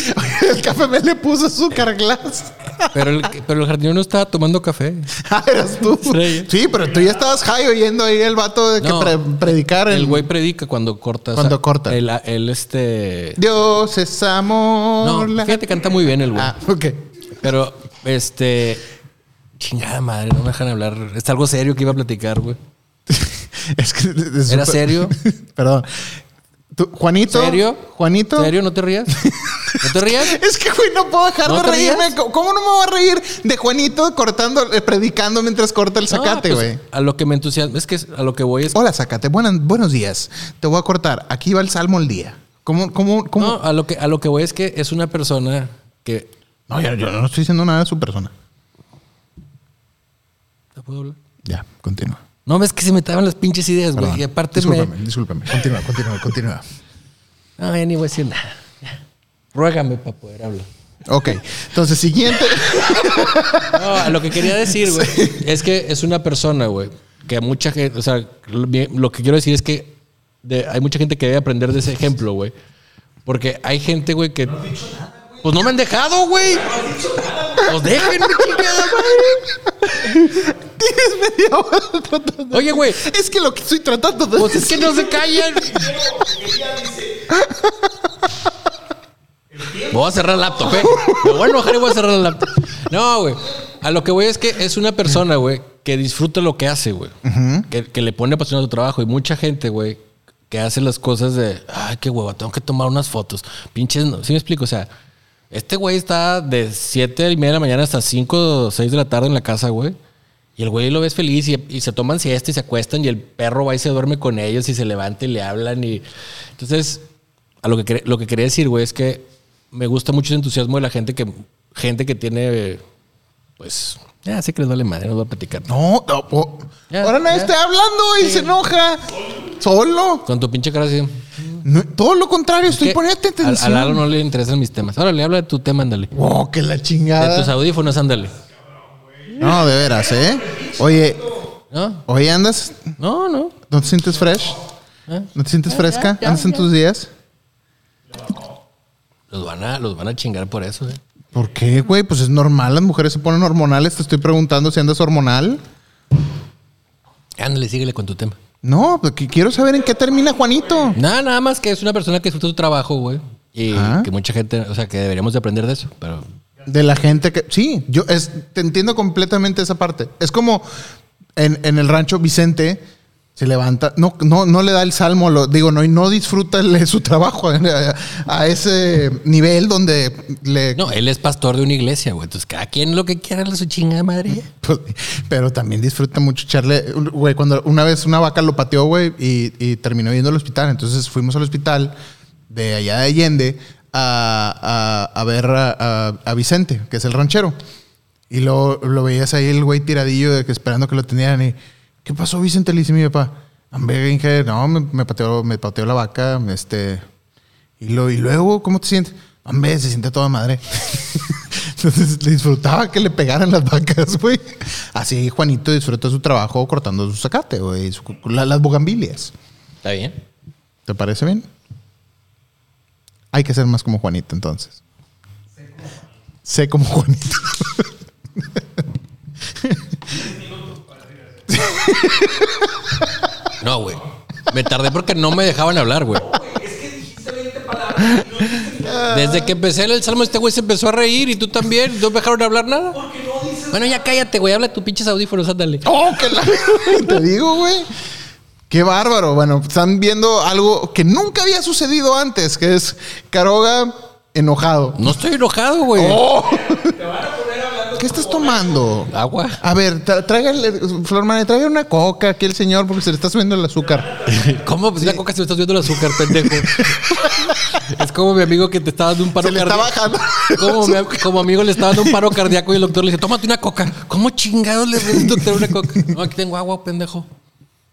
el café me le puso azúcar glass. Pero el, pero el jardinero no estaba tomando café. Ah, eras tú. Sí. Sí, pero tú ya estabas high oyendo ahí el vato de que No, pre- predicar El güey predica cuando corta. Cuando corta. El, el este. Dios es amor. No, fíjate, canta muy bien el güey. Ah, ok. Pero, este. Chingada madre, no me dejan hablar. Es algo serio que iba a platicar, güey. Es que es ¿Era serio? Perdón. Juanito. ¿Serio? Juanito. ¿Serio? ¿No te rías? ¿No te rías? Es que, güey, no puedo dejar ¿No de te reírme. rías? ¿Cómo no me voy a reír de Juanito cortando, eh, predicando mientras corta el zacate, No, güey? pues, a lo que me entusiasma es que a lo que voy es Hola, zacate. Buenas, buenos días. Te voy a cortar. Aquí va el salmo el día. ¿Cómo, cómo, cómo? No, a lo que a lo que voy es que es una persona que No, yo, yo no estoy diciendo nada de su persona. ¿No puedo hablar? Ya, continúa. No, ves que se me estaban las pinches ideas, güey. Y aparte discúlpame, me. discúlpame. Continúa, continúa, continúa. No, ya ni voy a decir nada. Ruégame para poder hablar. Ok. Entonces, siguiente. No, lo que quería decir, güey, es que es una persona, güey, que mucha gente, o sea, lo, que quiero decir es que de- hay mucha gente que debe aprender de ese ejemplo, güey. Porque hay gente, güey, que. Pues no me han dejado, güey. Pues déjenme, chingada madre. Tienes media hora tratando. Oye, güey, Es que lo que estoy tratando de pues es que no se callan. Voy a cerrar el laptop, ¿eh? Me voy a enojar y voy a cerrar el laptop. No, güey. A lo que voy es que es una persona, güey, que disfruta lo que hace, güey. que, que le pone pasión a su trabajo. Y mucha gente, güey, que hace las cosas de, ay, qué hueva, tengo que tomar unas fotos. Pinches, no. ¿Sí me explico? O sea, Este güey está de 7 y media de la mañana hasta 5 o 6 de la tarde en la casa, güey. Y el güey lo ves feliz y, y se toman siesta y se acuestan y el perro va y se duerme con ellos y se levanta y le hablan. y Entonces, a lo que, lo que quería decir, güey, es que me gusta mucho ese entusiasmo de la gente que, gente que tiene, pues, ya sé que les vale madre, no voy a platicar. No, no, oh. Ya, ahora nadie ya. está hablando y se enoja. Solo. Con tu pinche cara así. No, todo lo contrario, estoy poniendo a- atención. A Lalo no le interesan mis temas. Ahora le habla de tu tema, ándale. Oh, que la De tus chingada. audífonos, ándale. No, de veras, ¿eh? Oye, ¿No? oye, andas. No, no. ¿No te sientes fresh? ¿Eh? ¿No te sientes Ya, fresca? ya, ¿Andas en tus días? Los van a, los van a chingar por eso, eh. ¿Por qué, güey? Pues es normal, las mujeres se ponen hormonales. Te estoy preguntando si andas hormonal. Ándale, síguele con tu tema. No, porque quiero saber en qué termina Juanito. Nada, nada más que es una persona que disfruta su trabajo, güey. Y Ajá. que mucha gente, o sea, que deberíamos de aprender de eso. Pero De la gente que. Sí, yo es, te entiendo completamente esa parte. Es como en, en el rancho Vicente se levanta. No, no, no le da el salmo, lo, digo, no, y no disfruta el- su trabajo a, a ese nivel donde le. no, él es pastor de una iglesia, güey. Entonces, cada quien lo que quiera, su chingada madre. Pues, pero también disfruta mucho echarle. Güey, cuando una vez una vaca lo pateó, güey, y, y terminó yendo al hospital. Entonces fuimos al hospital de allá de Allende a, a- a ver a, Vicente, que es el ranchero. Y lo, lo veías ahí el güey tiradillo de que esperando que lo tenían. Y, ¿qué pasó, Vicente? Le dice mi papá. No, me, me pateó, me pateó la vaca. Este. Y, lo, y luego, ¿cómo te sientes? Hombre, se siente toda madre. Entonces le disfrutaba que le pegaran las vacas, güey. Así Juanito disfruta su trabajo cortando su zacate, güey, su- la- las bugambilias. ¿Está bien? ¿Te parece bien? Hay que ser más como Juanito, entonces. Sé como Juanito. No, güey. Me tardé porque no me dejaban hablar, güey. Desde que empecé el salmo, este güey se empezó a reír y tú también. ¿No me dejaron hablar nada? Bueno, ya cállate, güey. Habla tus pinches audífonos, ándale. ¡Oh, que la... Te digo, güey. Qué bárbaro. Bueno, están viendo algo que nunca había sucedido antes, que es Caroga enojado. No estoy enojado, güey. Oh. ¿Qué estás tomando? Agua. A ver, tráigale, Flor María, tráigale una coca aquí al señor porque se le está subiendo el azúcar. ¿Cómo? Pues la coca se me está subiendo el azúcar, pendejo. es como mi amigo que te está dando un paro Se le está cardíaco. bajando. Como, mi- como amigo le estaba dando un paro cardíaco y el doctor le dice, tómate una coca. ¿Cómo chingados le dice el doctor una coca? No, aquí tengo agua, pendejo.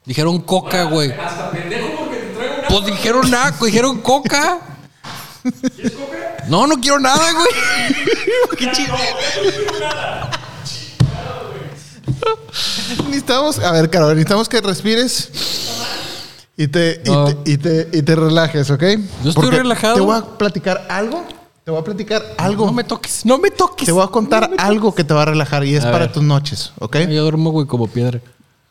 Dijeron coca, güey. Pues dijeron nada, dijeron coca. No, no quiero nada, güey. Qué chido. Necesitamos, a ver, Caro, necesitamos que respires y te, y No. te, y te, y te relajes, ¿ok? Yo estoy relajado. Te voy a platicar algo. Te voy a platicar algo. No me toques, no me toques. te voy a contar algo que te va a relajar y es A para ver. tus noches, ¿ok? Yo duermo, güey, como piedra.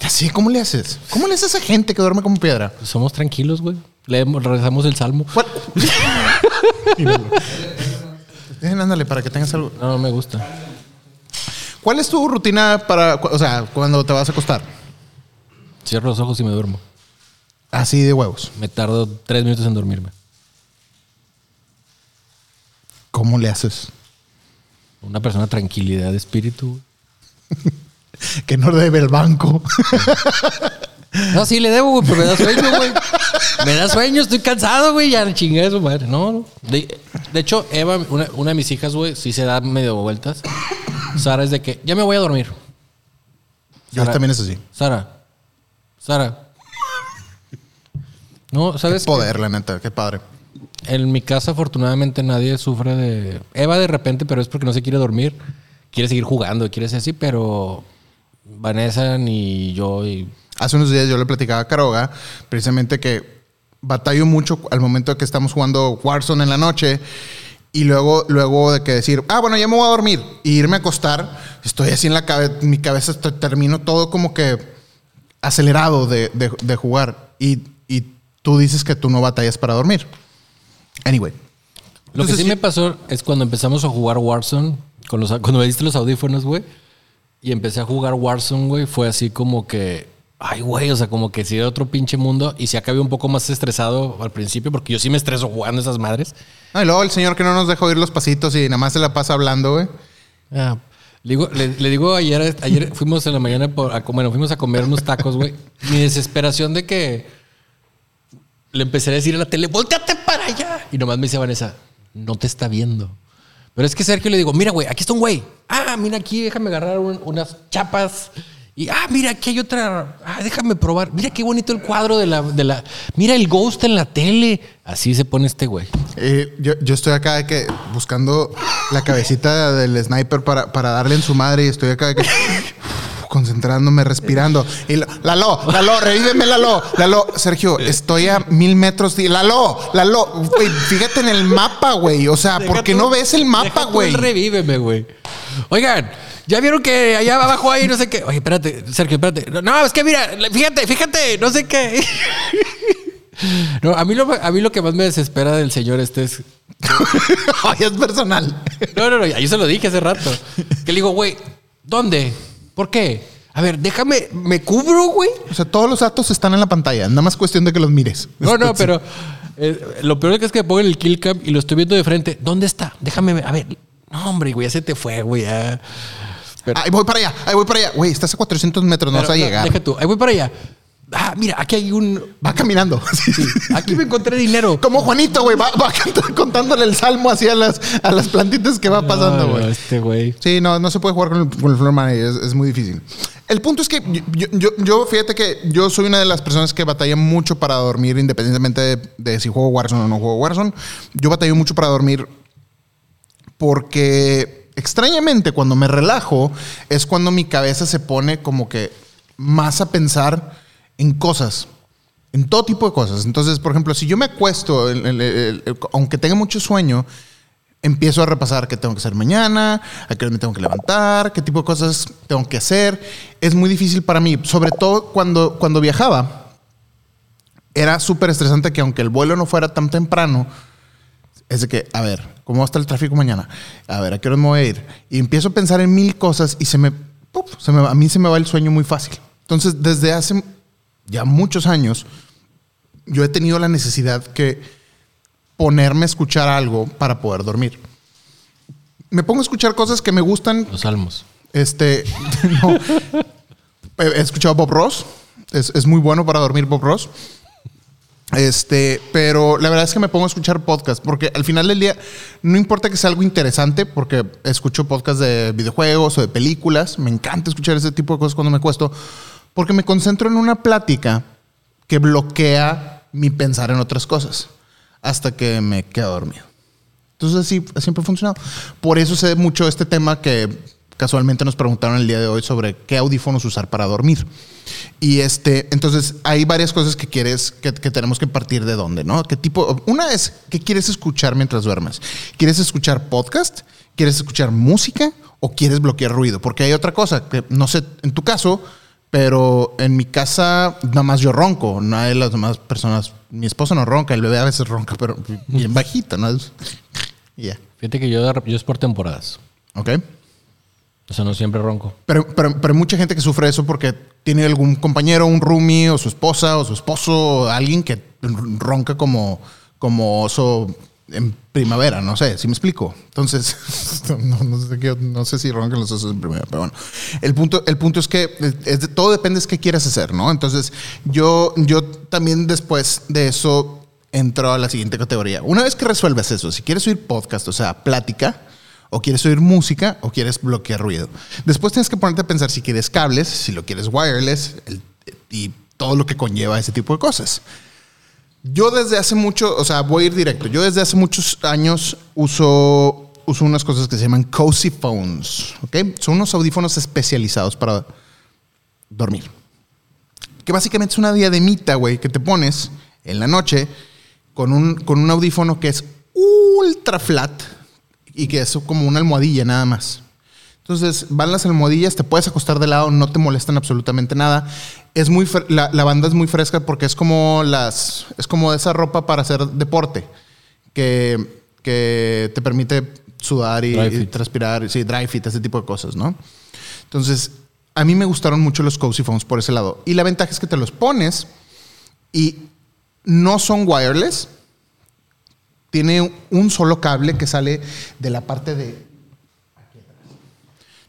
Así, ¿cómo le haces? ¿Cómo le haces a esa gente que duerme como piedra? Somos tranquilos, güey. Leemos, rezamos el salmo. Ven, ándale, para que tengas algo. No, no me gusta. ¿Cuál es tu rutina para, o sea, cuando te vas a acostar? Cierro los ojos y me duermo. Así de huevos. Me tardo tres minutos en dormirme. ¿Cómo le haces? Una persona tranquilidad de espíritu. Que no debe el banco. No, sí le debo, güey, pero me da sueño, güey. Me da sueño, estoy cansado, güey. Ya chingué de su madre. No, no. De, de hecho, Eva, una, una de mis hijas, güey, sí se da medio vueltas. Sara es de que ya me voy a dormir. Yo Sara. también es así. Sara. Sara. No, ¿sabes? qué? Poder, la neta, qué padre. En mi casa, afortunadamente, nadie sufre de. Eva de repente, pero es porque no se quiere dormir. Quiere seguir jugando, quiere ser así, pero. Vanessa ni yo y. Hace unos días yo le platicaba a Caroga precisamente que batallo mucho al momento de que estamos jugando Warzone en la noche y luego, luego de que decir, ah, bueno, ya me voy a dormir y irme a acostar, estoy así en la cabeza, mi cabeza estoy- termino todo como que acelerado de, de- de jugar y, y tú dices que tú no batallas para dormir. Anyway. Lo que sí me pasó es cuando empezamos a jugar Warzone, con los, cuando me diste los audífonos, güey, y empecé a jugar Warzone, güey, fue así como que ay, güey, o sea, como que si era otro pinche mundo y si acabé un poco más estresado al principio, porque yo sí me estreso jugando esas madres. Ah, y luego el señor que no nos deja oír los pasitos y nada más se la pasa hablando, güey. Ah, le, digo, le, le digo ayer, ayer fuimos en la mañana, por, a, bueno, fuimos a comer unos tacos, güey. Mi desesperación de que le empecé a decir a la tele, volteate para allá. Y nomás me dice Vanessa, no te está viendo. Pero es que Sergio le digo, mira, güey, aquí está un güey. Ah, mira aquí, déjame agarrar un- unas chapas. Y, ah, mira, aquí hay otra. Ah, déjame probar. Mira qué bonito el cuadro de la, de la. Mira el ghost en la tele. Así se pone este güey. Eh, yo, yo estoy acá de que buscando la cabecita del sniper para, para darle en su madre y estoy acá de que concentrándome, respirando. Y lo- Lalo, Lalo, revíveme, Lalo. Lalo, Sergio, estoy a mil metros. de- Lalo, Lalo, güey, fíjate en el mapa, güey. O sea, ¿por qué no ves el mapa, Deja güey? Revíveme, güey. Oigan, ya vieron que allá abajo hay no sé qué. Oye, espérate, Sergio, espérate. No, es que mira, fíjate, fíjate, no sé qué. No, a mí, lo, a mí lo que más me desespera del señor este es. Ay, es personal. No, no, no, yo se lo dije hace rato. Que le digo, güey, ¿dónde? ¿Por qué? A ver, déjame, ¿me cubro, güey? O sea, todos los datos están en la pantalla. Nada más cuestión de que los mires. No, no, pero eh, lo peor es que pongo el kill cam y lo estoy viendo de frente. ¿Dónde está? Déjame. A ver. No, hombre, güey, ya se te fue, güey. ya. Pero- Ahí voy para allá, ahí voy para allá. Güey, estás a 400 metros, no Pero, vas a no, llegar. Deja tú. Ahí voy para allá. Ah, mira, aquí hay un. Va caminando. Aquí me encontré dinero. Como Juanito, güey, va, va contándole el salmo así a las, a las plantitas que va pasando, No, no, güey. este güey. Sí, no, no se puede jugar con el, con el floor manager, es, es muy difícil. El punto es que yo, yo, yo, fíjate que yo soy una de las personas que batalla mucho para dormir, independientemente de, de si juego Warzone o no juego Warzone. Yo batallo mucho para dormir porque extrañamente cuando me relajo es cuando mi cabeza se pone como que más a pensar en cosas, en todo tipo de cosas. Entonces, por ejemplo, si yo me acuesto, aunque tenga mucho sueño, empiezo a repasar qué tengo que hacer mañana, a qué hora me tengo que levantar, qué tipo de cosas tengo que hacer. Es muy difícil para mí, sobre todo cuando, cuando viajaba. Era súper estresante que aunque el vuelo no fuera tan temprano, es de que, a ver, ¿cómo va a estar el tráfico mañana? A ver, ¿a qué hora me voy a ir? Y empiezo a pensar en mil cosas y se me, ¡pup! se me- a mí se me va el sueño muy fácil. Entonces, desde hace ya muchos años, yo he tenido la necesidad que ponerme a escuchar algo para poder dormir. Me pongo a escuchar cosas que me gustan. Los salmos. Este, no. He escuchado Bob Ross. Es, es muy bueno para dormir Bob Ross. Este, pero la verdad es que me pongo a escuchar podcast porque al final del día no importa que sea algo interesante porque escucho podcast de videojuegos o de películas. Me encanta escuchar ese tipo de cosas cuando me cuesto porque me concentro en una plática que bloquea mi pensar en otras cosas hasta que me quedo dormido. Entonces así siempre ha funcionado. Por eso sé mucho este tema que casualmente nos preguntaron el día de hoy sobre qué audífonos usar para dormir. Y este, entonces hay varias cosas que quieres, que, que tenemos que partir de dónde, ¿no? ¿Qué tipo? Una es, ¿qué quieres escuchar mientras duermes? ¿Quieres escuchar podcast? ¿Quieres escuchar música? ¿O quieres bloquear ruido? Porque hay otra cosa que no sé, en tu caso, pero en mi casa nada más yo ronco, no hay las demás personas. Mi esposa no ronca, el bebé a veces ronca, pero bien bajito, ¿no? Fíjate que yo, de yo es por temporadas. ¿Ok? O sea, no siempre ronco. Pero, pero, pero hay mucha gente que sufre eso porque tiene algún compañero, un roomie, o su esposa, o su esposo, o alguien que ronca como, como oso en primavera, no sé, si me explico. Entonces, no, no sé, no sé si roncan los osos en primavera, pero bueno. El punto, el punto es que todo depende de qué quieras hacer, ¿no? Entonces, yo, yo también después de eso entro a la siguiente categoría. Una vez que resuelves eso, si quieres oír podcast, o sea, plática, o quieres oír música, o quieres bloquear ruido. Después tienes que ponerte a pensar si quieres cables, si lo quieres wireless, el- y todo lo que conlleva ese tipo de cosas. Yo desde hace mucho, o sea, voy a ir directo. Yo desde hace muchos años uso, uso unas cosas que se llaman cozy phones, ¿ok? Son unos audífonos especializados para dormir. Que básicamente es una diademita, güey, que te pones en la noche con un, con un audífono que es ultra flat y que es como una almohadilla nada más. Entonces van las almohadillas, te puedes acostar de lado, no te molestan absolutamente nada. Es muy la, la banda es muy fresca porque es como las es como esa ropa para hacer deporte que, que te permite sudar y, y transpirar, sí, dry fit, ese tipo de cosas, ¿no? Entonces, a mí me gustaron mucho los Cozy Phones por ese lado. Y la ventaja es que te los pones y no son wireless. Tiene un solo cable que sale de la parte de...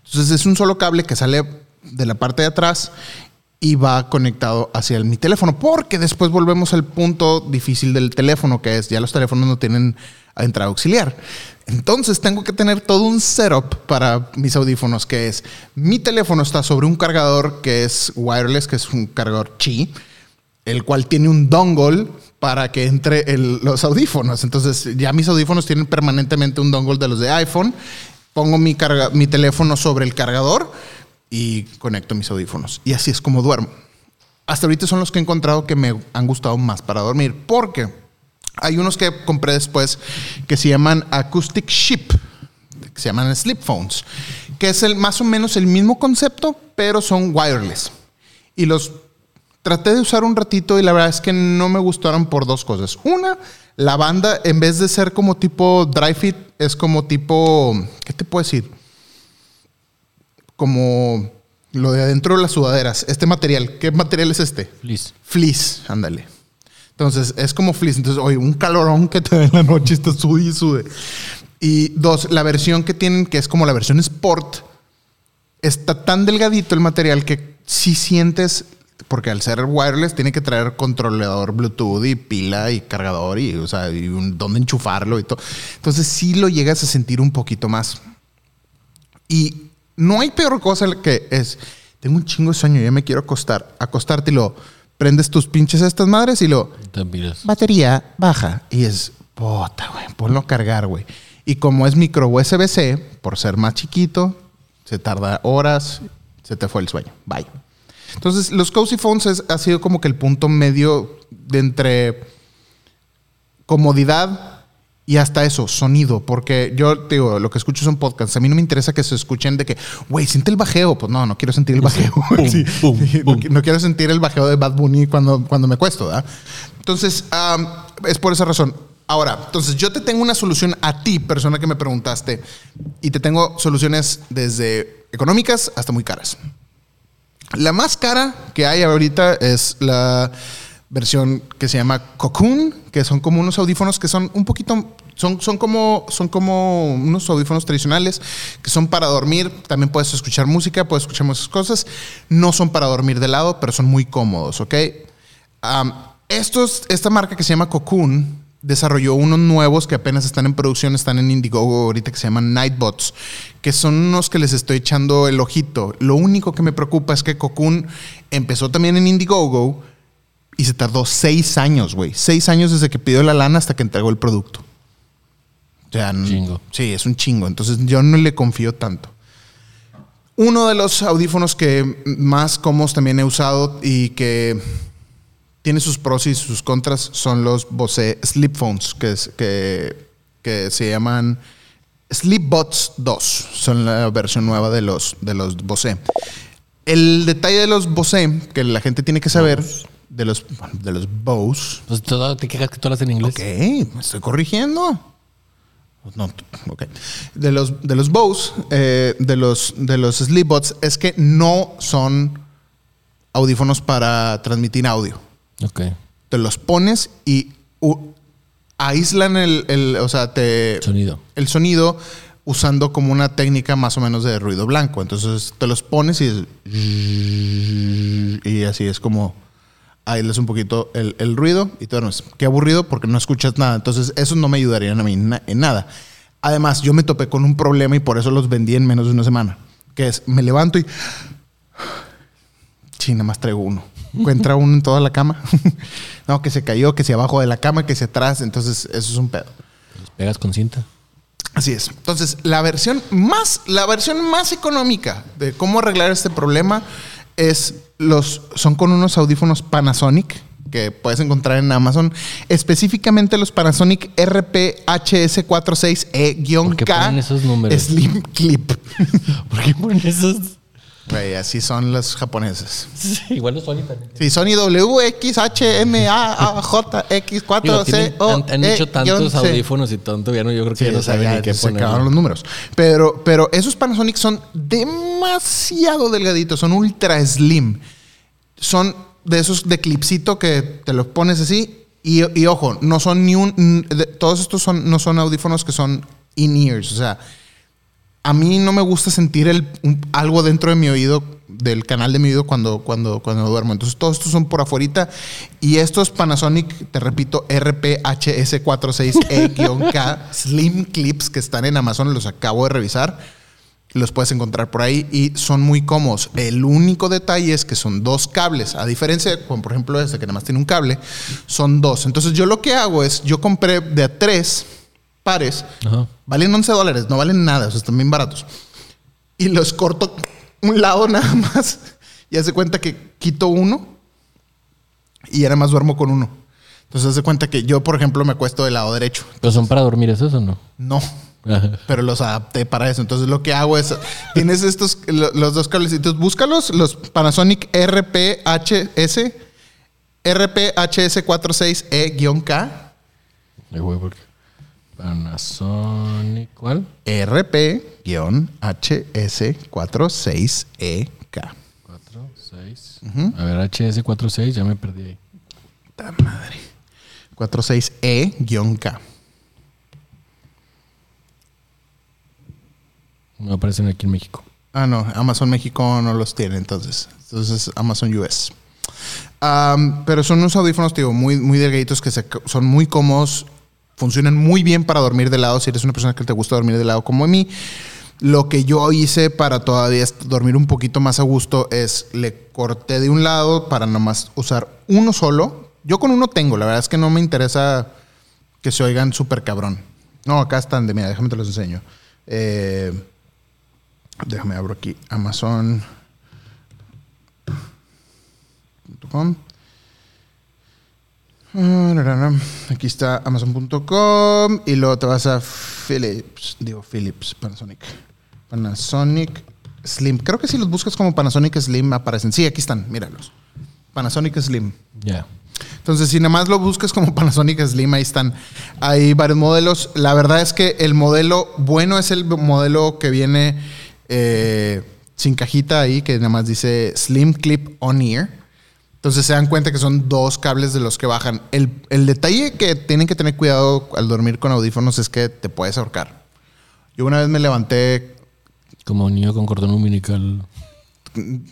Entonces es un solo cable que sale de la parte de atrás y va conectado hacia mi teléfono. Porque después volvemos al punto difícil del teléfono, que es ya los teléfonos no tienen entrada auxiliar. Entonces tengo que tener todo un setup para mis audífonos, que es mi teléfono está sobre un cargador que es wireless, que es un cargador chi, el cual tiene un dongle para que entre los audífonos. Entonces ya mis audífonos tienen permanentemente un dongle de los de iPhone. Pongo mi, carga- mi teléfono sobre el cargador y conecto mis audífonos. Y así es como duermo. Hasta ahorita son los que he encontrado que me han gustado más para dormir. Porque hay unos que compré después que se llaman Acoustic Ship, que se llaman Sleep Phones, que es el, más o menos el mismo concepto, pero son wireless. Y los traté de usar un ratito y la verdad es que no me gustaron por dos cosas. Una, la banda, en vez de ser como tipo dry fit, es como tipo, ¿qué te puedo decir? Como lo de adentro de las sudaderas. Este material, ¿qué material es este? Feliz. Fleece, ándale. Entonces, es como fleece. Entonces, oye, un calorón que te da en la noche, está sude y sude. Y dos, la versión que tienen, que es como la versión Sport, está tan delgadito el material que si sientes, porque al ser wireless tiene que traer controlador Bluetooth y pila y cargador y, o sea, y un, dónde enchufarlo y todo. Entonces, sí lo llegas a sentir un poquito más. Y no hay peor cosa que es, tengo un chingo de sueño, ya me quiero acostar. Acostarte y lo prendes tus pinches a estas madres y lo Te miras. batería baja y es puta, güey, ponlo a cargar, güey. Y como es micro USB-C, por ser más chiquito, se tarda horas, se te fue el sueño. Bye. Entonces, los Cozy Phones es- ha sido como que el punto medio de entre comodidad y hasta eso, sonido, porque yo te digo, lo que escucho son podcasts. A mí no me interesa que se escuchen de que, güey, siente el bajeo. Pues no, no quiero sentir el bajeo. Sí, pum, sí, no pum. qui- no quiero sentir el bajeo de Bad Bunny cuando, cuando me cuesto, ¿verdad? Entonces, am, es por esa razón. Ahora, entonces yo te tengo una solución a ti, persona que me preguntaste, y te tengo soluciones desde económicas hasta muy caras. La más cara que hay ahorita es la versión que se llama Cocoon, que son como unos audífonos que son un poquito, son, son, como, son como unos audífonos tradicionales que son para dormir. También puedes escuchar música, puedes escuchar muchas cosas. No son para dormir de lado, pero son muy cómodos, ¿ok? Esta marca que se llama Cocoon desarrolló unos nuevos que apenas están en producción, están en Indiegogo ahorita que se llaman Nightbots, que son unos que les estoy echando el ojito. Lo único que me preocupa es que Cocoon empezó también en Indiegogo y se tardó seis años, güey. Seis años desde que pidió la lana hasta que entregó el producto. O sea, Chingo. Sí, es un chingo. Entonces yo no le confío tanto. Uno de los audífonos que más cómodos también he usado y que tiene sus pros y sus contras son los Bose Sleep Phones, que, es- que, que se llaman Sleepbots 2. Son la versión nueva de los, de los Bose. El detalle de los Bose que la gente tiene que saber, de los, de los Bose, Pues todo, te quejas que tú hablas en inglés. Ok, me estoy corrigiendo. No, ok. De los, de los Bose, eh, de los, de los Sleepbots, es que no son audífonos para transmitir audio. Ok. Te los pones y u- aíslan el, el- o sea, te, Sonido. el sonido usando como una técnica más o menos de ruido blanco. Entonces te los pones y es- y así es como aíslas un poquito el, el ruido y te duermes. Qué aburrido porque no escuchas nada. Entonces esos no me ayudarían a mí na- en nada. Además, yo me topé con un problema y por eso los vendí en menos de una semana. Que es, me levanto y... Sí, nada más traigo uno. Encuentra uno en toda la cama. no, que se cayó, que se abajo de la cama, que se atrás. Entonces, eso es un pedo. Los pegas con cinta. Así es. Entonces, la versión más, la versión más económica de cómo arreglar este problema es los, son con unos audífonos Panasonic que puedes encontrar en Amazon, específicamente los Panasonic ¿Por qué RPHS46E-K ponen esos números? Slim Clip. ¿Por qué ponen esos? Güey, así son los japoneses. Igual los Sony también. Sí, Sony WXHMAJX4C Digo, tienen- han, han hecho tantos audífonos y tanto, ya no, yo creo que Sí, ya no saben ya ni qué se poner. acabaron los números. Pero, pero esos Panasonic son demasiado delgaditos, son ultra slim. Son de esos de clipcito que te los pones así. Y, y ojo, no son ni un. todos estos son, no son audífonos que son in-ears. O sea, a mí no me gusta sentir algo dentro de mi oído, del canal de mi oído cuando, cuando, cuando duermo. Entonces, todos estos son por afuerita. Y estos Panasonic, te repito, RPHS46E-K Slim Clips que están en Amazon, los acabo de revisar. Los puedes encontrar por ahí y son muy cómodos. El único detalle es que son dos cables. A diferencia de, por ejemplo, este que nada más tiene un cable, son dos. Entonces, yo lo que hago es, yo compré de a tres pares. Ajá. Valen 11 dólares, no valen nada, o sea, están bien baratos. Y los corto un lado nada más. Y hace cuenta que quito uno y ahora más duermo con uno. Entonces hace cuenta que yo, por ejemplo, me acuesto del lado derecho. ¿Pero son para dormir esos o no? No, Ajá. pero los adapté para eso. Entonces lo que hago es, tienes estos, lo- los dos cablecitos, búscalos, los Panasonic RPHS, RPHS46E-K, Ay, güey, ¿por qué? Panasonic, ¿cuál? RP-HS46EK. 4, 6. A ver, HS46, ya me perdí ahí. Puta madre. 46E-K. No aparecen aquí en México. Ah, no, Amazon México no los tiene entonces. Entonces Amazon US. Am, pero son unos audífonos, digo, muy, muy delgaditos que se- son muy cómodos, funcionan muy bien para dormir de lado. Si eres una persona que te gusta dormir de lado como a mí, lo que yo hice para todavía dormir un poquito más a gusto es le corté de un lado para nomás usar uno solo. Yo con uno tengo, la verdad es que no me interesa que se oigan súper cabrón. No, acá están de mira, déjame te los enseño. Eh, Déjame abro aquí Amazon.com. Ah. Aquí está Amazon.com y luego te vas a Philips, digo Philips, Panasonic. Panasonic Slim. Creo que si los buscas como Panasonic Slim aparecen. Sí, aquí están, míralos. Panasonic Slim. Ya. Entonces, si nada más lo buscas como Panasonic Slim, ahí están. Hay varios modelos. La verdad es que el modelo bueno es el modelo que viene eh, sin cajita ahí, que nada más dice Slim Clip On Ear. Entonces se dan cuenta que son dos cables de los que bajan. El, el detalle que tienen que tener cuidado al dormir con audífonos es que te puedes ahorcar. Yo una vez me levanté, Como un niño con cordón umbilical.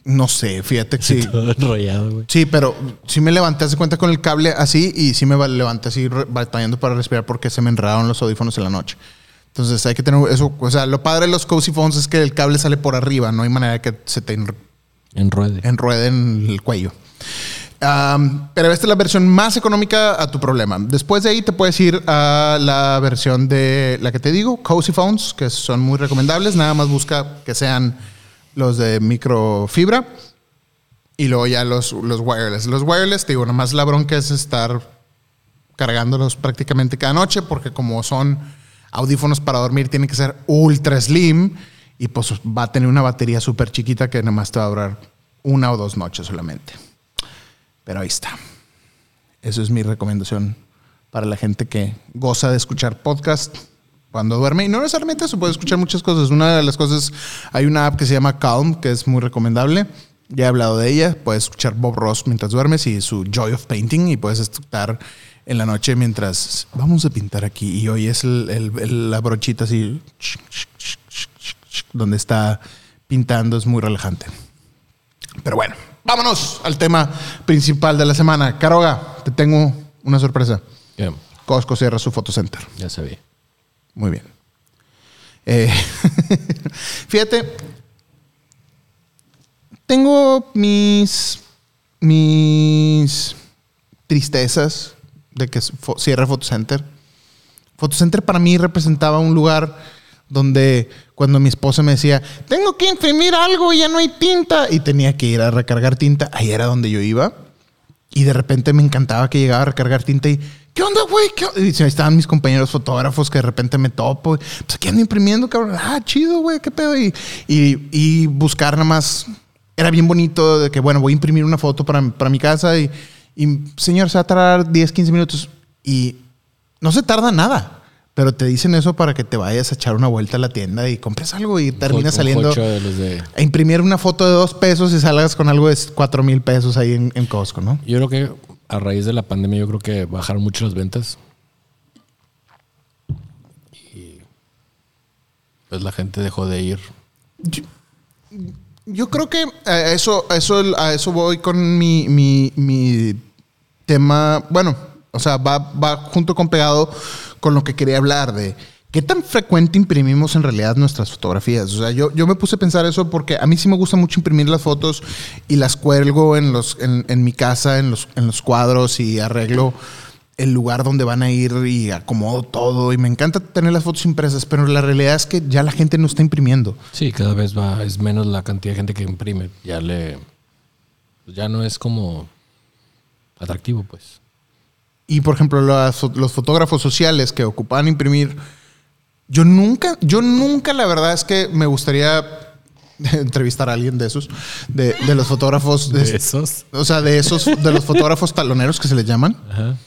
no sé, fíjate que sí. Todo enrollado, güey. Sí, pero sí me levanté, hace cuenta con el cable así y sí me va- levanté así batallando para respirar porque se me enredaron los audífonos en la noche. Entonces hay que tener eso. O sea, lo padre de los Cozy Phones es que el cable sale por arriba, no hay manera de que se te en- Enruede. enruede en el cuello. Pero esta es la versión más económica a tu problema. Después de ahí te puedes ir a la versión de la que te digo, Cozy Phones, que son muy recomendables. Nada más busca que sean los de microfibra. Y luego ya los, los wireless. Los wireless, te digo, nada más la bronca es estar cargándolos prácticamente cada noche, porque como son audífonos para dormir, tienen que ser ultra slim y pues va a tener una batería súper chiquita que nada más te va a durar una o dos noches solamente. Pero ahí está. Eso es mi recomendación para la gente que goza de escuchar podcast cuando duerme. Y no necesariamente eso, puede escuchar muchas cosas. Una de las cosas, hay una app que se llama Calm, que es muy recomendable. Ya he hablado de ella. Puedes escuchar Bob Ross mientras duermes y su Joy of Painting y puedes estar en la noche mientras vamos a pintar aquí y hoy es el- el- el- la brochita así donde está pintando, es muy relajante. Pero bueno, vámonos al tema principal de la semana. Caroga, te tengo una sorpresa. Costco cierra su photocenter. ya sabía. Muy bien. Eh, fíjate, tengo mis, mis tristezas de que cierre Photocenter. Photocenter para mí representaba un lugar donde cuando mi esposa me decía, tengo que imprimir algo y ya no hay tinta, y tenía que ir a recargar tinta, ahí era donde yo iba. Y de repente me encantaba que llegaba a recargar tinta y, ¿qué onda, güey? ¿Qué onda?" Y estaban mis compañeros fotógrafos que de repente me topo. Pues aquí ando imprimiendo, cabrón. Ah, chido, güey, qué pedo. Y, y, y buscar nada más era bien bonito de que, bueno, voy a imprimir una foto para, para mi casa y, y, señor, se va a tardar 10, 15 minutos. Y no se tarda nada. Pero te dicen eso para que te vayas a echar una vuelta a la tienda y compres algo y terminas saliendo de los de- a imprimir una foto de dos pesos y salgas con algo de cuatro mil pesos ahí en, en Costco, ¿no? Yo creo que a raíz de la pandemia, yo creo que bajaron mucho las ventas. Y pues la gente dejó de ir. Yo creo que a eso, a eso, a eso voy con mi, mi, mi tema. Bueno, o sea, va, va junto con pegado con lo que quería hablar de qué tan frecuente imprimimos en realidad nuestras fotografías. O sea, yo, yo me puse a pensar eso porque a mí sí me gusta mucho imprimir las fotos y las cuelgo en, los, en, en mi casa, en los, en los cuadros y arreglo el lugar donde van a ir y acomodo todo. Y me encanta tener las fotos impresas, pero la realidad es que ya la gente no está imprimiendo. Sí, cada vez va, es menos la cantidad de gente que imprime. Ya le. ya no es como atractivo, pues. Y por ejemplo, fo- los fotógrafos sociales que ocupaban imprimir, yo nunca, yo nunca la verdad es que me gustaría entrevistar a alguien de esos, de, de los fotógrafos, de- esos. o sea, de esos, de los fotógrafos taloneros que se les llaman, Ajá.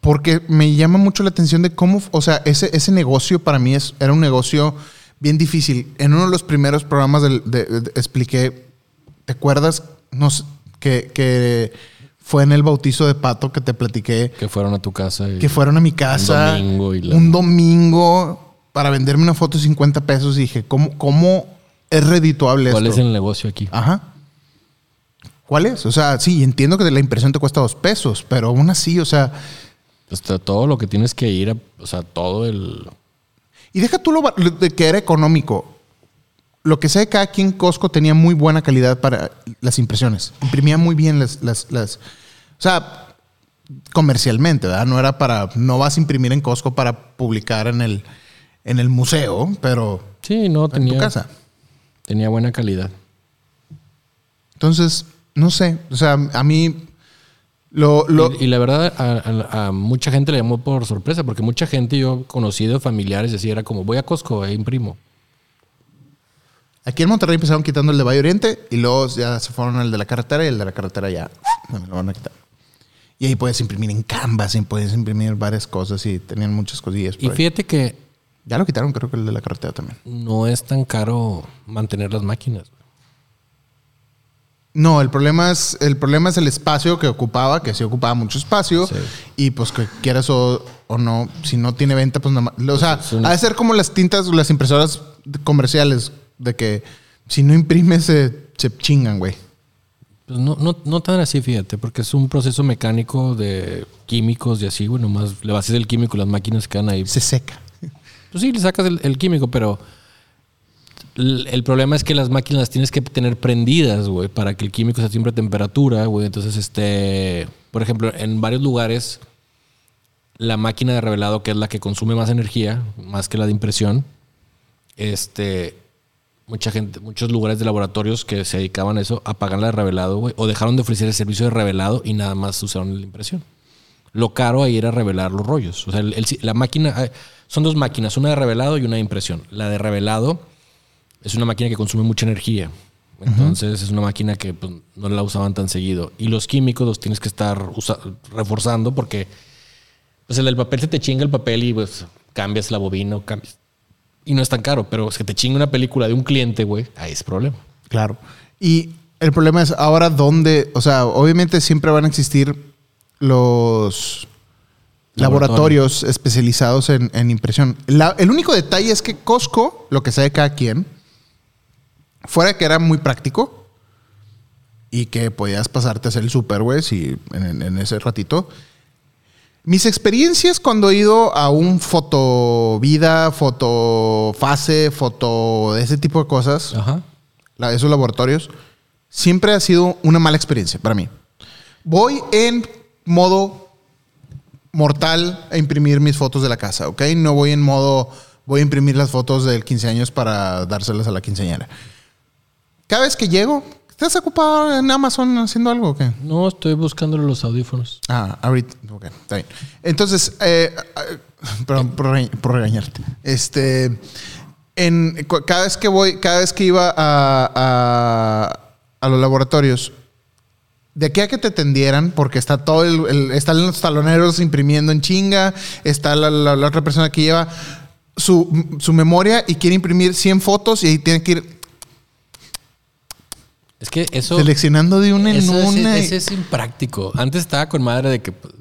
porque me llama mucho la atención de cómo, o sea, ese, ese negocio para mí es, era un negocio bien difícil. En uno de los primeros programas de- de- expliqué, ¿te acuerdas? No sé, que, que fue en el bautizo de Pato que te platiqué Que fueron a tu casa. Y, que fueron a mi casa Un domingo y la- un domingo para venderme una foto de 50 pesos y dije, ¿cómo, cómo es redituable ¿Cuál esto? es el negocio aquí? Ajá. ¿Cuál es? O sea, sí, entiendo que la impresión te cuesta dos pesos, pero aún así, o sea, Hasta todo lo que tienes que ir a. O sea, todo el. y deja tú lo de que era económico. Lo que sé que aquí en Costco tenía muy buena calidad para las impresiones. Imprimía muy bien las, las, las- o sea, comercialmente, ¿verdad? No era para, no vas a imprimir en Costco para publicar en el, en el museo, pero Sí, no, en tenía. tu casa. Tenía buena calidad. Entonces, no sé, o sea, a mí lo, lo Y, y la verdad, a, a- a mucha gente le llamó por sorpresa, porque mucha gente yo conocido, familiares, decía, era como, voy a Costco e imprimo. Aquí en Monterrey empezaron quitando el de Valle Oriente y luego ya se fueron al de la carretera y el de la carretera ya me lo van a quitar. Y ahí puedes imprimir en Canvas y puedes imprimir varias cosas y tenían muchas cosillas. Y ahí. fíjate que Ya lo quitaron, creo que el de la carretera también. no es tan caro mantener las máquinas. No, el problema es el problema es el espacio que ocupaba, que sí ocupaba mucho espacio Sí. y pues que quieras o, o no, si no tiene venta, pues nada más. O sea, una- ha de ser como las tintas, las impresoras comerciales, de que si no imprimes se, se chingan, güey. Pues no, no, no tan así, fíjate, porque es un proceso mecánico de químicos y así, bueno, más le vas a hacer el químico y las máquinas quedan ahí. Se seca. Pues sí, le sacas el, el químico, pero el, el problema es que las máquinas las tienes que tener prendidas, güey, para que el químico esté siempre a temperatura, güey. Entonces, este, por ejemplo, en varios lugares, la máquina de revelado, que es la que consume más energía, más que la de impresión, este, mucha gente, muchos lugares de laboratorios que se dedicaban a eso, apagan la de revelado, güey, o dejaron de ofrecer el servicio de revelado y nada más usaron la impresión. Lo caro ahí era revelar los rollos. O sea, el- el- la máquina, eh, son dos máquinas, una de revelado y una de impresión. La de revelado es una máquina que consume mucha energía. Entonces es una máquina que pues, no la usaban tan seguido. Y los químicos los tienes que estar reforzando porque pues el del papel se te chinga el papel y pues cambias la bobina o cambias. Y no es tan caro, pero es que te chinga una película de un cliente, güey, ahí es problema. Claro. Y el problema es ahora dónde, o sea, obviamente siempre van a existir los laboratorios especializados en, en impresión. La- el único detalle es que Costco, lo que sabe cada quien, fuera que era muy práctico y que podías pasarte a hacer el super, güey, si en, en ese ratito. Mis experiencias cuando he ido a un foto vida, foto fase, foto de ese tipo de cosas, Ajá. la- esos laboratorios, siempre ha sido una mala experiencia para mí. Voy en modo mortal a imprimir mis fotos de la casa, ¿ok? No voy en modo, voy a imprimir las fotos del 15 años para dárselas a la quinceañera. Cada vez que llego, ¿estás ocupado en Amazon haciendo algo o qué? No, estoy buscando los audífonos. Ah, ahorita. Ok, está bien. Entonces, eh, eh, perdón por, regañ- por regañarte. Este. En, cada vez que voy, cada vez que iba a, a, a los laboratorios, de aquí a que te tendieran, porque está todo el, el- están los taloneros imprimiendo en chinga, está la, la- la otra persona que lleva su, su memoria y quiere imprimir 100 fotos y ahí tiene que ir Es que eso. seleccionando de una en es, una. y- ese es impráctico. Antes estaba con madre de que. pues,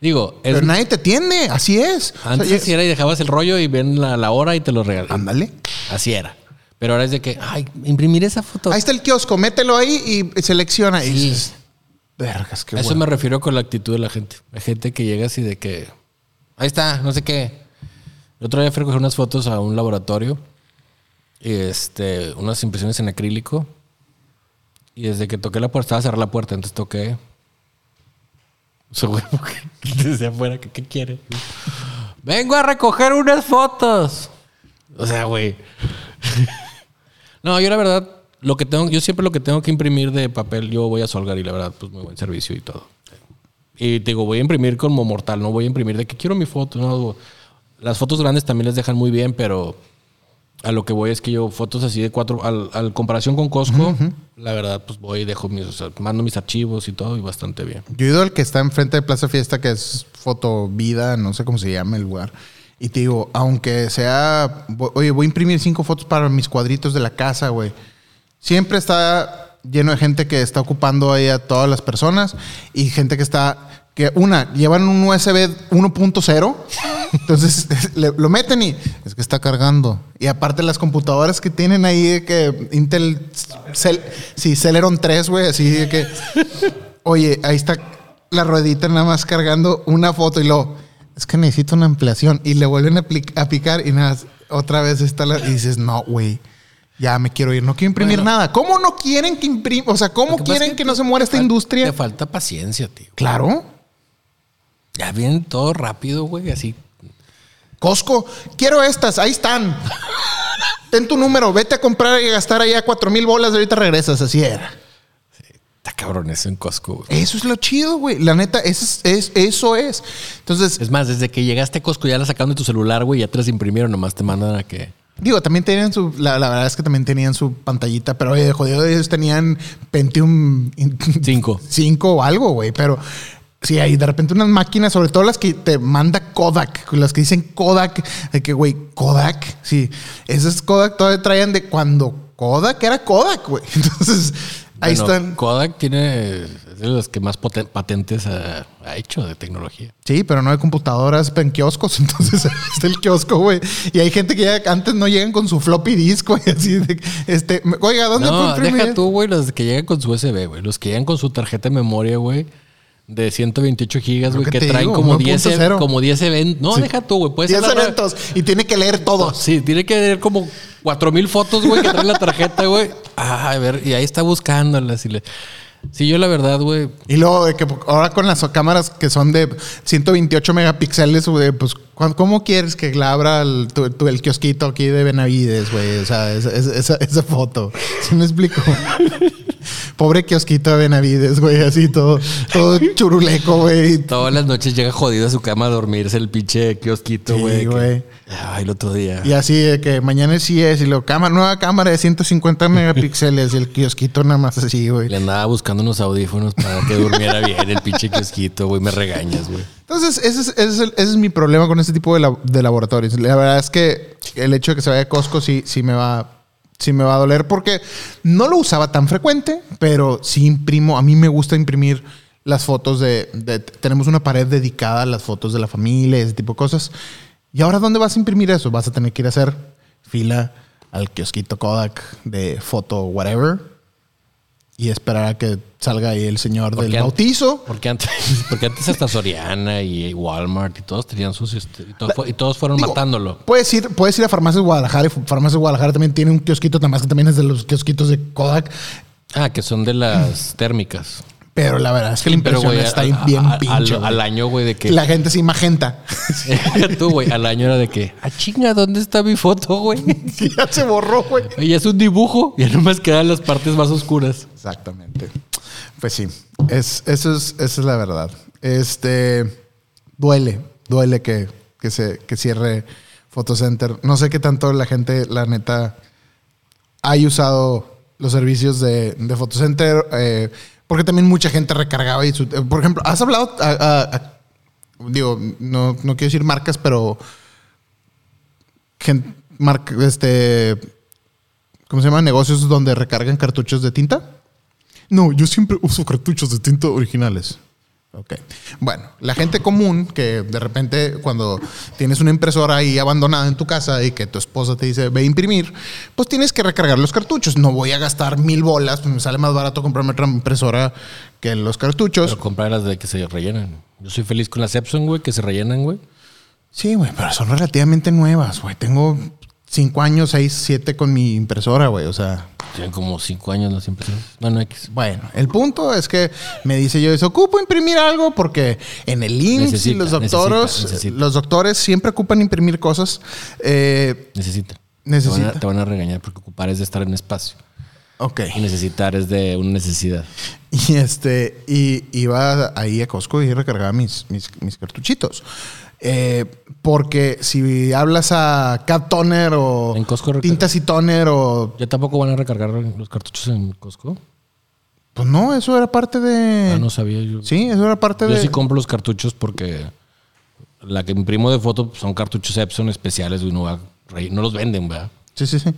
Digo, es- pero nadie te atiende, así es. O sea, antes así era y dejabas el rollo y ven la, la hora y te lo regalan. Ándale. Así era. Pero ahora es de que, ay, imprimir esa foto. Ahí está el kiosco, mételo ahí y selecciona. Y Sí. dices, vergas, qué A eso bueno". me refiero con la actitud de la gente. Hay gente que llega así de que, ahí está, no sé qué. El otro día fui a coger unas fotos a un laboratorio y este, unas impresiones en acrílico. Y desde que toqué la puerta, estaba cerrar la puerta, entonces toqué. O sea, güey, desde afuera, ¿qué, qué quiere? Vengo a recoger unas fotos. O sea, güey. No, yo la verdad, lo que tengo, yo siempre lo que tengo que imprimir de papel, yo voy a Solgar y la verdad, pues muy buen servicio y todo. Y te digo, voy a imprimir como mortal, no voy a imprimir de que quiero mi foto. No, las fotos grandes también les dejan muy bien, pero a lo que voy es que yo fotos así de cuatro, al, al comparación con Costco, la verdad, pues voy y dejo mis, o sea, mando mis archivos y todo y bastante bien. Yo he ido al que está enfrente de Plaza Fiesta, que es Foto Vida, no sé cómo se llama el lugar. Y te digo, aunque sea, oye, voy a imprimir cinco fotos para mis cuadritos de la casa, güey. Siempre está lleno de gente que está ocupando ahí a todas las personas y gente que está, que una, llevan un USB 1.0, entonces le- lo meten y es que está cargando. Y aparte las computadoras que tienen ahí, de que Intel, Cel- sí, Celeron 3, güey, así de que... Oye, ahí está la ruedita nada más cargando una foto y luego, es que necesito una ampliación. Y le vuelven a, picar y nada, otra vez está la. Y dices, no, güey, ya me quiero ir, no quiero imprimir Bueno. nada. ¿Cómo no quieren que imprima? O sea, ¿cómo que quieren que, no se muera esta industria? Te falta paciencia, tío. Claro. Ya viene todo rápido, güey, así. Costco, quiero estas, ahí están. Ten tu número, vete a comprar y gastar allá cuatro mil bolas, ahorita regresas, así era. Está cabrón eso en Costco, güey. Eso es lo chido, güey. La neta, eso es, es- eso es. Entonces, Es más, desde que llegaste a Costco ya la sacaron de tu celular, güey, ya te las imprimieron, nomás te mandan a que. Digo, también tenían su. La, la verdad es que también tenían su pantallita, pero oye, jodido, ellos tenían Pentium Cinco. 5 o algo, güey. Pero sí, hay de repente unas máquinas, sobre todo las que te manda Kodak, las que dicen Kodak, de que, güey, Kodak, sí. Esas Kodak todavía traían de cuando Kodak era Kodak, güey. Entonces, ahí Bueno, están. Kodak tiene es de los que más patentes ha, ha hecho de tecnología. Sí, pero no hay computadoras en kioscos, entonces está el kiosco, güey. Y hay gente que ya antes no llegan con su floppy disk, güey, así de, este, oiga, ¿dónde No, imprimir? deja tú, güey, los que llegan con su USB, güey. Los que llegan con su tarjeta de memoria, güey. De 128 gigas, güey, que que traen digo, como 10, 1.0. como 10 eventos. No, Sí. deja tú, güey. Puede 10 ser la- eventos y tiene que leer todos. Sí, tiene que tener como 4000 fotos, güey, que traen la tarjeta, güey. Ah, a ver, y ahí está buscándolas. Y le... Sí, yo la verdad, güey. Y luego, de que ahora con las cámaras que son de 128 megapíxeles, güey, pues, ¿cu- ¿cómo quieres que la abra el, tu- tu- el kiosquito aquí de Benavides, güey? O sea, esa, esa- esa- esa foto. ¿Sí me explico? Pobre kiosquito de Benavides, güey, así todo, todo churuleco, güey. Todas las noches llega jodido a su cama a dormirse el pinche kiosquito, Sí, güey. que- güey. Ay, el otro día. Y así de que mañana sí es, y luego cámara, nueva cámara de 150 megapíxeles y el kiosquito nada más así, güey. Le andaba buscando unos audífonos para que durmiera bien el pinche kiosquito, güey. Me regañas, güey. Entonces, ese es, ese es el- mi problema con este tipo de, de laboratorios. La verdad es que el hecho de que se vaya a Costco sí, sí, me va, sí me va a doler porque no lo usaba tan frecuente, pero sí imprimo. A mí me gusta imprimir las fotos de, de- Tenemos una pared dedicada a las fotos de la familia, ese tipo de cosas. ¿Y ahora dónde vas a imprimir eso? Vas a tener que ir a hacer fila al kiosquito Kodak de foto, whatever. Y esperar a que salga ahí el señor del Porque bautizo. Porque antes, porque antes hasta Soriana y Walmart y todos tenían sus... este, y, todos fu- y todos fueron Digo, matándolo. Puedes ir, puedes ir a Farmacias Guadalajara y Farmacias Guadalajara también tiene un kiosquito, nada más que también es de los kiosquitos de Kodak. Ah, que son de las térmicas. Pero la verdad es que la Pero, impresión está a- bien a- pinche. al, año, güey, de que... La gente sí magenta. Tú, güey, al año era de que... Ah, chinga, ¿dónde está mi foto, güey? Sí, ya se borró, güey. Oye, es un dibujo. Ya nomás quedan las partes más oscuras. Exactamente. Pues sí, es, eso es, esa es la verdad. Este duele, duele que, que se que cierre Photocenter. No sé qué tanto la gente, la neta, haya usado los servicios de, de Photocenter, eh, porque también mucha gente recargaba. Y su- eh, por ejemplo, has hablado, a- digo, no, no quiero decir marcas, pero gen- marca- este, ¿cómo se llama? Negocios donde recargan cartuchos de tinta. No, yo siempre uso cartuchos de tinta originales. Ok. Bueno, la gente común que de repente cuando tienes una impresora ahí abandonada en tu casa y que tu esposa te dice ve a imprimir, pues tienes que recargar los cartuchos. No voy a gastar mil bolas, pues me sale más barato comprarme otra impresora que los cartuchos. Pero comprar las de que se rellenan. Yo soy feliz con las Epson, güey, que se rellenan, güey. Sí, güey, pero son relativamente nuevas, güey. Tengo cinco años, seis, siete con mi impresora, güey. O sea, Tienen como cinco años las impresiones. Bueno, X. Bueno, el punto es que me dice yo, ocupo imprimir algo porque en el IMSS y Necesita, los doctores, necesita, necesita. los doctores siempre ocupan imprimir cosas. Eh, Necesita. Necesita. Te van, a, te van a regañar porque ocupar es de estar en espacio. ok. Y necesitar es de una necesidad. Y este, y iba ahí a Costco y recargaba mis, mis, mis cartuchitos. Eh, porque si hablas a Cat Toner o En Costco Tintas y Toner o... ¿Ya tampoco van a recargar los cartuchos en Costco? Pues no, eso era parte de... Ah, no sabía yo. Sí, eso era parte Yo de... sí compro los cartuchos porque la que imprimo de foto son cartuchos Epson especiales, güey. No, no los venden, ¿verdad? Sí, sí, sí.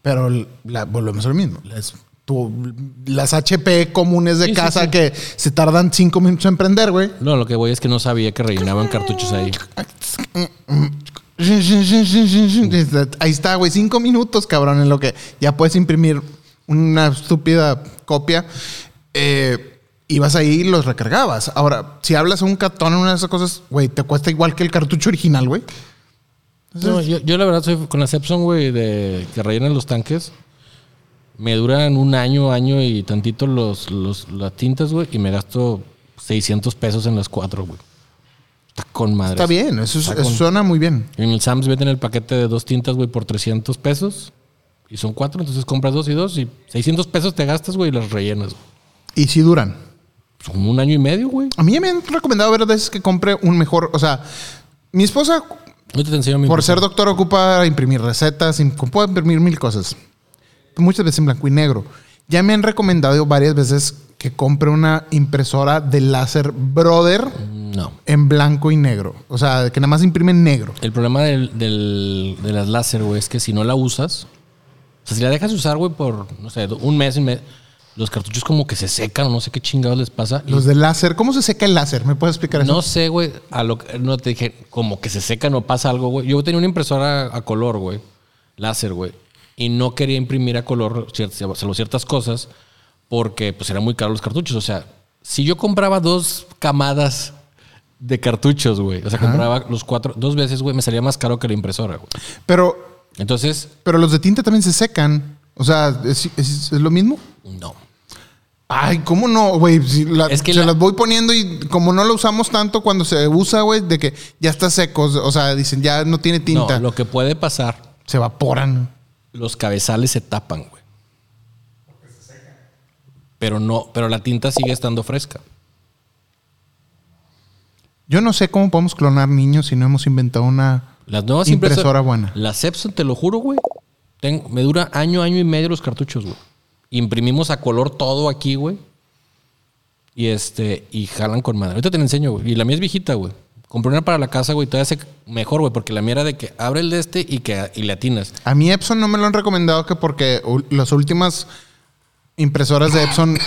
Pero la- volvemos a lo mismo. Tu- las HP comunes de Sí, casa sí. que se tardan cinco minutos en prender, güey. No, lo que voy es que no sabía que rellenaban cartuchos ahí. Ahí está, güey. Cinco minutos, cabrón, en lo que ya puedes imprimir una estúpida copia. Eh, ibas ahí y los recargabas. Ahora, si hablas a un catón en una de esas cosas, güey, te cuesta igual que el cartucho original, güey. No, yo, yo la verdad soy con las Epson, güey, de que rellenan los tanques. Me duran un año, año y tantito los, los, las tintas, güey, y me gasto 600 pesos en las cuatro, güey. Está con madre. Está bien, eso, es- Está eso con- suena muy bien. En el Sam's venden el paquete de dos tintas, güey, por 300 pesos. Y son cuatro, entonces compras dos y dos y 600 pesos te gastas, güey, y las rellenas. Y si duran. Son un año y medio, güey. A mí me han recomendado ver veces que compre un mejor, o sea, mi esposa Ahorita te enseño mi por ser doctor ocupa imprimir recetas, puede imprimir mil cosas. Muchas veces en blanco y negro. Ya me han recomendado varias veces que compre una impresora de láser Brother No. en blanco y negro. O sea, que nada más imprime en negro. El problema del, del- de las láser, güey, es que si no la usas, o sea, si la dejas de usar, güey, por, no sé, un mes, un mes, los cartuchos como que se secan o no sé qué chingados les pasa. Los de láser, ¿cómo se seca el láser? ¿Me puedes explicar eso? no sé, güey, a lo que, no te dije, como que se secan o pasa algo, güey. Yo tenía una impresora a color, güey, láser, güey, y no quería imprimir a color ciertas cosas porque, pues, eran muy caros los cartuchos. O sea, si yo compraba dos camadas de cartuchos, güey, o sea, compraba los cuatro, dos veces, güey, me salía más caro que la impresora, güey. Pero, Entonces, pero los de tinta también se secan. O sea, ¿es, es- es lo mismo? no. Ay, ¿cómo no, güey? Si la- Es que se la- las voy poniendo y como no lo usamos tanto cuando se usa, güey, de que ya está seco. O sea, dicen, ya no tiene tinta. No, lo que puede pasar, Se evaporan. Los cabezales se tapan, güey. Pero no, pero la tinta sigue estando fresca. Yo no sé cómo podemos clonar niños si no hemos inventado una Las nuevas impresora impresoras- buena. Las Epson, te lo juro, güey. tengo- me dura año, año y medio los cartuchos, güey. Imprimimos a color todo aquí, güey. Y este, y jalan con madre. Ahorita te enseño, güey. Y la mía es viejita, güey. Compré una para la casa, güey. Todavía hace mejor, güey. Porque la mía era de que abre el de este y que y le atinas. A mí Epson no me lo han recomendado que porque las últimas impresoras de Epson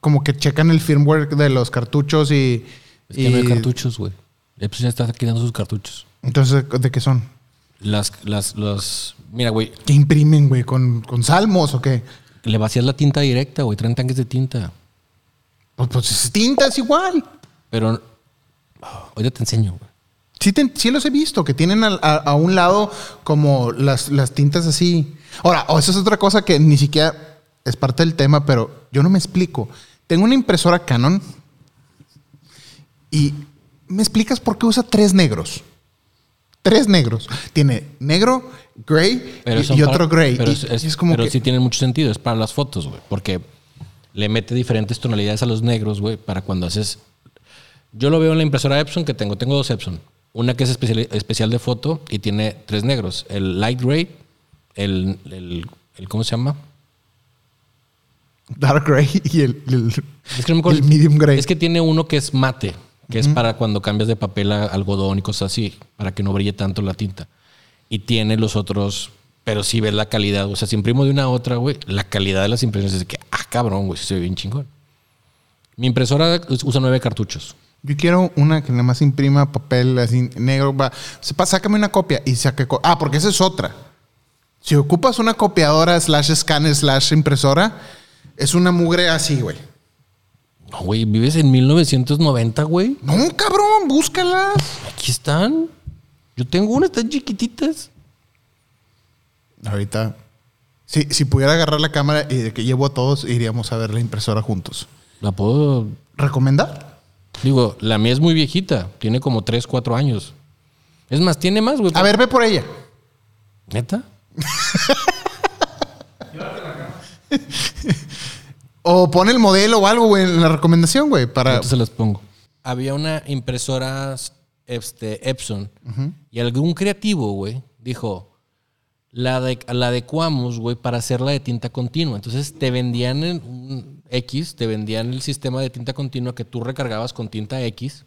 como que checan el firmware de los cartuchos y... Es que no hay y- cartuchos, güey. Epson ya está quitando sus cartuchos. Entonces, ¿de qué son? Las, las, los. Mira, güey. ¿Qué imprimen, güey? ¿Con, con salmos o qué? Le vacías la tinta directa, güey. Traen tanques de tinta. Pues, pues es tinta, es igual. Pero. Ahorita te enseño. Sí, te- sí los he visto, que tienen a, a un lado como las, las tintas así. Ahora, o esa es otra cosa que ni siquiera es parte del tema, pero yo no me explico. Tengo una impresora Canon y me explicas por qué usa tres negros. Tres negros. Tiene negro, gray y, y para- otro gray. Pero, Y- es, es- y es como pero que- sí tiene mucho sentido. Es para las fotos, güey. Porque le mete diferentes tonalidades a los negros, güey, para cuando haces. Yo lo veo en la impresora Epson que tengo. Tengo dos Epson. Una que es especial, especial de foto y tiene tres negros: el light gray, el, el, el- ¿cómo se llama? dark gray y el, el- Es que no me acuerdo. el medium gray. Es que tiene uno que es mate, que es para cuando cambias de papel a algodón y cosas así, para que no brille tanto la tinta. Y tiene los otros, pero sí ves la calidad. O sea, si imprimo de una a otra, güey, la calidad de las impresiones es de que, ah, cabrón, güey, se ve bien chingón. Mi impresora usa nueve cartuchos. Yo quiero una que nada más imprima papel así negro. Va. Sepa, sácame una copia y saque. co- ah, porque esa es otra. Si ocupas una copiadora slash escáner slash impresora, es una mugre así, güey. No, güey, vives en 1990, güey. No, cabrón, búscalas. Aquí están. Yo tengo unas tan chiquititas. Ahorita, si, si pudiera agarrar la cámara y de que llevo a todos, iríamos a ver la impresora juntos. La puedo. ¿Recomendar? Digo, la mía es muy viejita. Tiene como 3, 4 años. Es más, tiene más, güey. A ver, ve por ella. ¿Neta? O pon el modelo o algo, güey, en la recomendación, güey, para... Ahorita se las pongo. Había una impresora este, Epson y algún creativo, güey, dijo, la, de- la adecuamos, güey, para hacerla de tinta continua. Entonces te vendían en un X, te vendían el sistema de tinta continua que tú recargabas con tinta X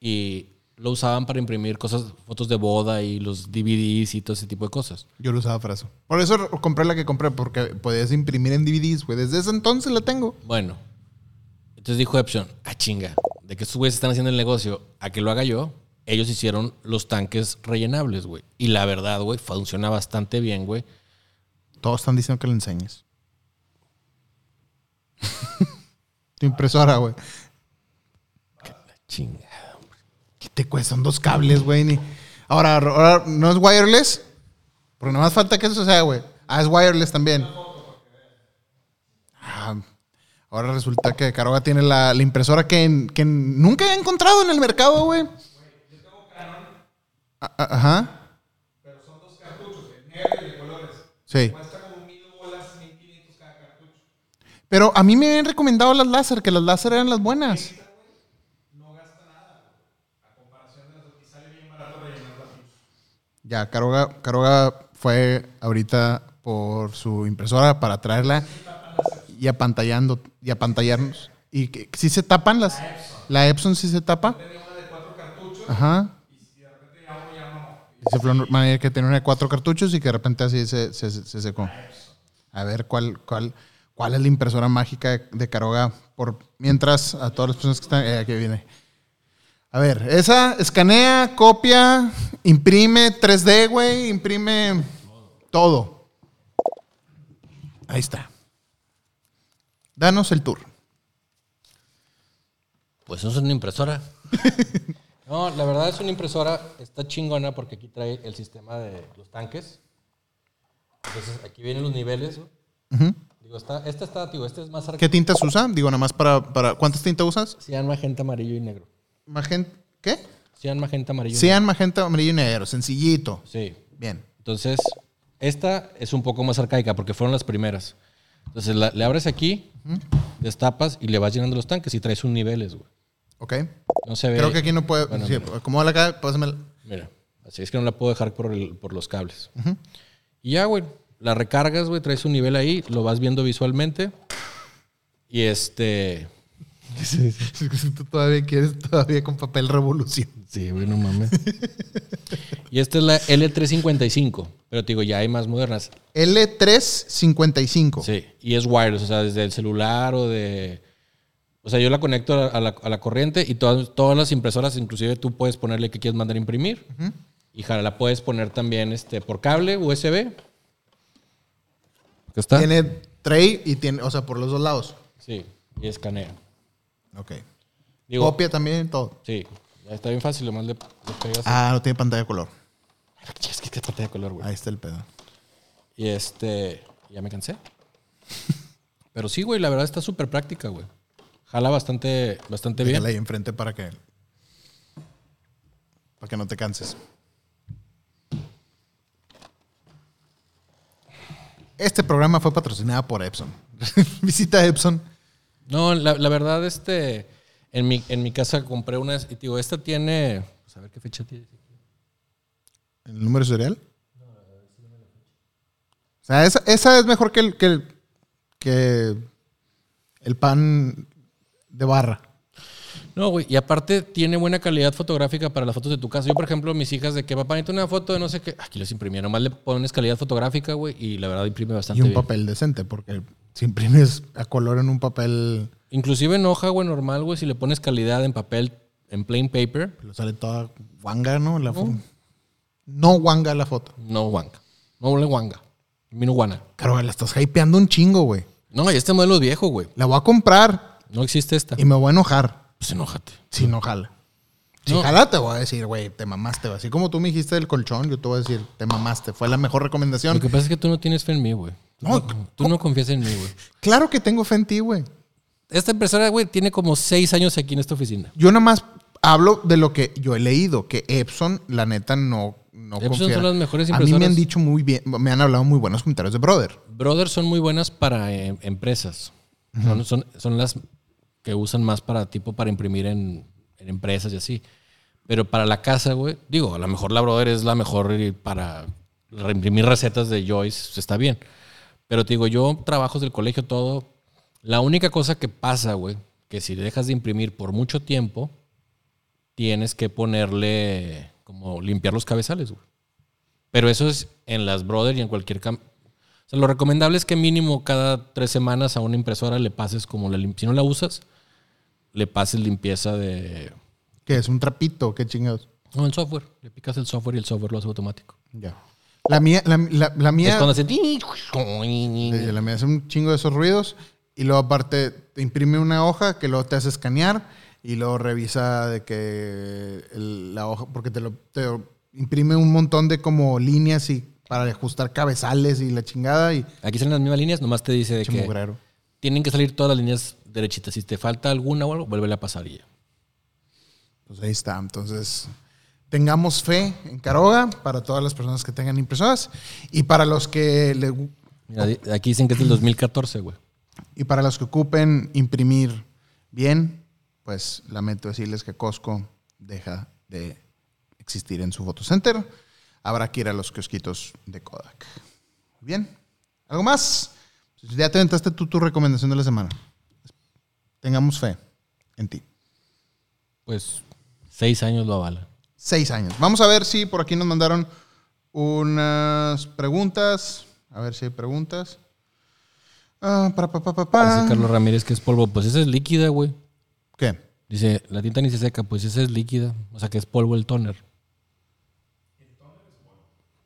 y lo usaban para imprimir cosas, fotos de boda y los DVDs y todo ese tipo de cosas. Yo lo usaba para eso. Por eso compré la que compré, porque podías imprimir en DVDs, güey. Desde ese entonces la tengo. Bueno, entonces dijo Epson, ah, chinga, de que estos güeyes están haciendo el negocio, a que lo haga yo. Ellos hicieron los tanques rellenables, güey. Y la verdad, güey, funciona bastante bien, güey. Todos están diciendo que le enseñes. tu impresora, güey. Chinga. ¿Qué te cuestan dos cables, güey? Ni- Ahora, ahora, ¿no es wireless? Porque nada más falta que eso sea, güey. Ah, es wireless también. Ah, ahora resulta que Caroga tiene la, la impresora que, que nunca he encontrado en el mercado, güey. Ah, ah, Ajá. Pero son dos cartuchos, de negro y de colores. Sí. Cuesta como mil bolas, mil quinientos cada cartucho. Pero a mí me habían recomendado las láser, que las láser eran las buenas. Ya, Caroga, Caroga fue ahorita por su impresora para traerla y apantallando y apantallarnos. Y que sí se tapan las. La Epson sí se tapa. Ajá. Dice Flor Manager que tiene una de cuatro cartuchos y que de repente así se, se, se secó. A ver cuál, cuál, cuál es la impresora mágica de, Caroga. Por mientras, a todas las personas que están. Eh, aquí viene. A ver, esa escanea, copia, imprime 3D, güey, imprime todo. Ahí está. Danos el tour. Pues eso es una impresora. no, la verdad es una impresora, está chingona porque aquí trae el sistema de los tanques. Entonces aquí vienen los niveles. ¿no? Digo, está, esta está, digo, este es más ¿Qué tintas usa? Digo, nada más para, para... ¿Cuántas tintas usas? Cian, magenta, amarillo y negro. Magenta... ¿Qué? Cian, magenta, amarillo y Cian, magenta, amarillo y negro. Sencillito. Sí. Bien. Entonces, esta es un poco más arcaica porque fueron las primeras. Entonces, la- le abres aquí, destapas y le vas llenando los tanques y traes un niveles, güey. Ok. No se ve. Creo que aquí no puede... Bueno, sí, como la acá, pásamela. Mira, así es que no la puedo dejar por, el- por los cables. Y ya, güey, la recargas, güey, traes un nivel ahí, lo vas viendo visualmente. Y este. Tú todavía quieres todavía con papel revolución. Sí, güey, no mames. y esta es la L355. Pero te digo, ya hay más modernas. L355. Sí, y es wireless, o sea, desde el celular o de. O sea, yo la conecto a la, a la corriente y todas, todas las impresoras, inclusive tú puedes ponerle que quieres mandar a imprimir. Y jala, la puedes poner también este, por cable, USB. Tiene tray y tiene, o sea, por los dos lados. Sí, y escanea. Ok. Digo, Copia también, todo. Sí, ya está bien fácil, nomás le, le pegas. Ah, no tiene pantalla de color. Es que es pantalla de color, güey. Ahí está el pedo. Y este, ya me cansé. Pero sí, güey, la verdad está súper práctica, güey. Jala bastante, bastante bien. Ahí enfrente para que. Para que no te canses. Este programa fue patrocinado por Epson. Visita Epson. No, la, la verdad, este, en mi, en mi casa compré unas, y digo, esta tiene, pues, a ver qué fecha tiene. ¿El número serial? O sea, esa, esa es mejor que el, que el- que El pan de barra. No, güey. Y aparte tiene buena calidad fotográfica para las fotos de tu casa. Yo, por ejemplo, mis hijas de que papá necesita una foto de no sé qué. Aquí los imprimí. Nomás le pones calidad fotográfica, güey. Y la verdad imprime Y bastante un bien. papel decente, porque si imprimes a color en un papel, Inclusive en hoja, güey, normal, güey. Si le pones calidad en papel, en plain paper, lo sale toda guanga, ¿no? La fo- no guanga la foto. no wanga. No le wanga. Mino guana. Pero la estás hypeando un chingo, güey. No, y este modelo es viejo, güey. La voy a comprar No existe esta. y me voy a enojar Pues enójate. si no jala. Si No. jala, te voy a decir, güey, te mamaste. Así como tú me dijiste del colchón, yo te voy a decir, te mamaste. Fue la mejor recomendación. Lo que pasa es que tú no tienes fe en mí, güey. Tú No, no, tú no confías en mí, güey. Claro que tengo fe en ti, güey. Esta impresora, güey, tiene como seis años aquí en esta oficina. Yo nada más hablo de lo que yo he leído, que Epson, la neta, no, no Epson son las mejores A mí me han impresoras. dicho muy bien, me han hablado muy buenos comentarios de Brother. Brothers son muy buenas para eh, empresas. son, son, son las que usan más para tipo para imprimir en, en empresas y así. Pero para la casa, güey, digo, a lo mejor la Brother es la mejor para reimprimir recetas de Joyce, está bien. Pero te digo, yo trabajos del colegio, todo. La única cosa que pasa, güey, que si dejas de imprimir por mucho tiempo, tienes que ponerle, como limpiar los cabezales, güey. Pero eso es en las Brother y en cualquier o sea, lo recomendable es que mínimo cada tres semanas a una impresora le pases como la si no la usas, le pases limpieza de Que es un trapito, qué chingados. no el software. Le picas el software y el software lo hace automático. Ya. La mía, la, la- la mía, Es cuando hace eh, la mía hace un chingo de esos ruidos y luego aparte te imprime una hoja que luego te hace escanear y luego revisa de que el- la hoja, porque te lo te imprime un montón de como líneas y para ajustar cabezales y la chingada y Aquí salen las mismas líneas, nomás te dice de que mugrero. tienen que salir todas las líneas derechitas. Si te falta alguna o algo, vuelve a pasar y ya. Pues ahí está. Entonces, tengamos fe en Caroga para todas las personas que tengan impresoras y para los que le, Mira, aquí dicen que es del 2014, güey. y para los que ocupen imprimir bien, pues lamento decirles que Costco deja de existir en su fotocenter. Habrá que ir a los kiosquitos de Kodak. Bien. ¿Algo más? Pues ya te aventaste tú tu recomendación de la semana. Tengamos fe en ti. Pues seis años lo avala. Seis años. Vamos a ver si por aquí nos mandaron unas preguntas. A ver si hay preguntas. Ah, para, pa, pa, pa, pa. Dice Carlos Ramírez que es polvo. Pues esa es líquida, güey. ¿Qué? Dice, la tinta ni se seca, pues esa es líquida. O sea que es polvo el toner.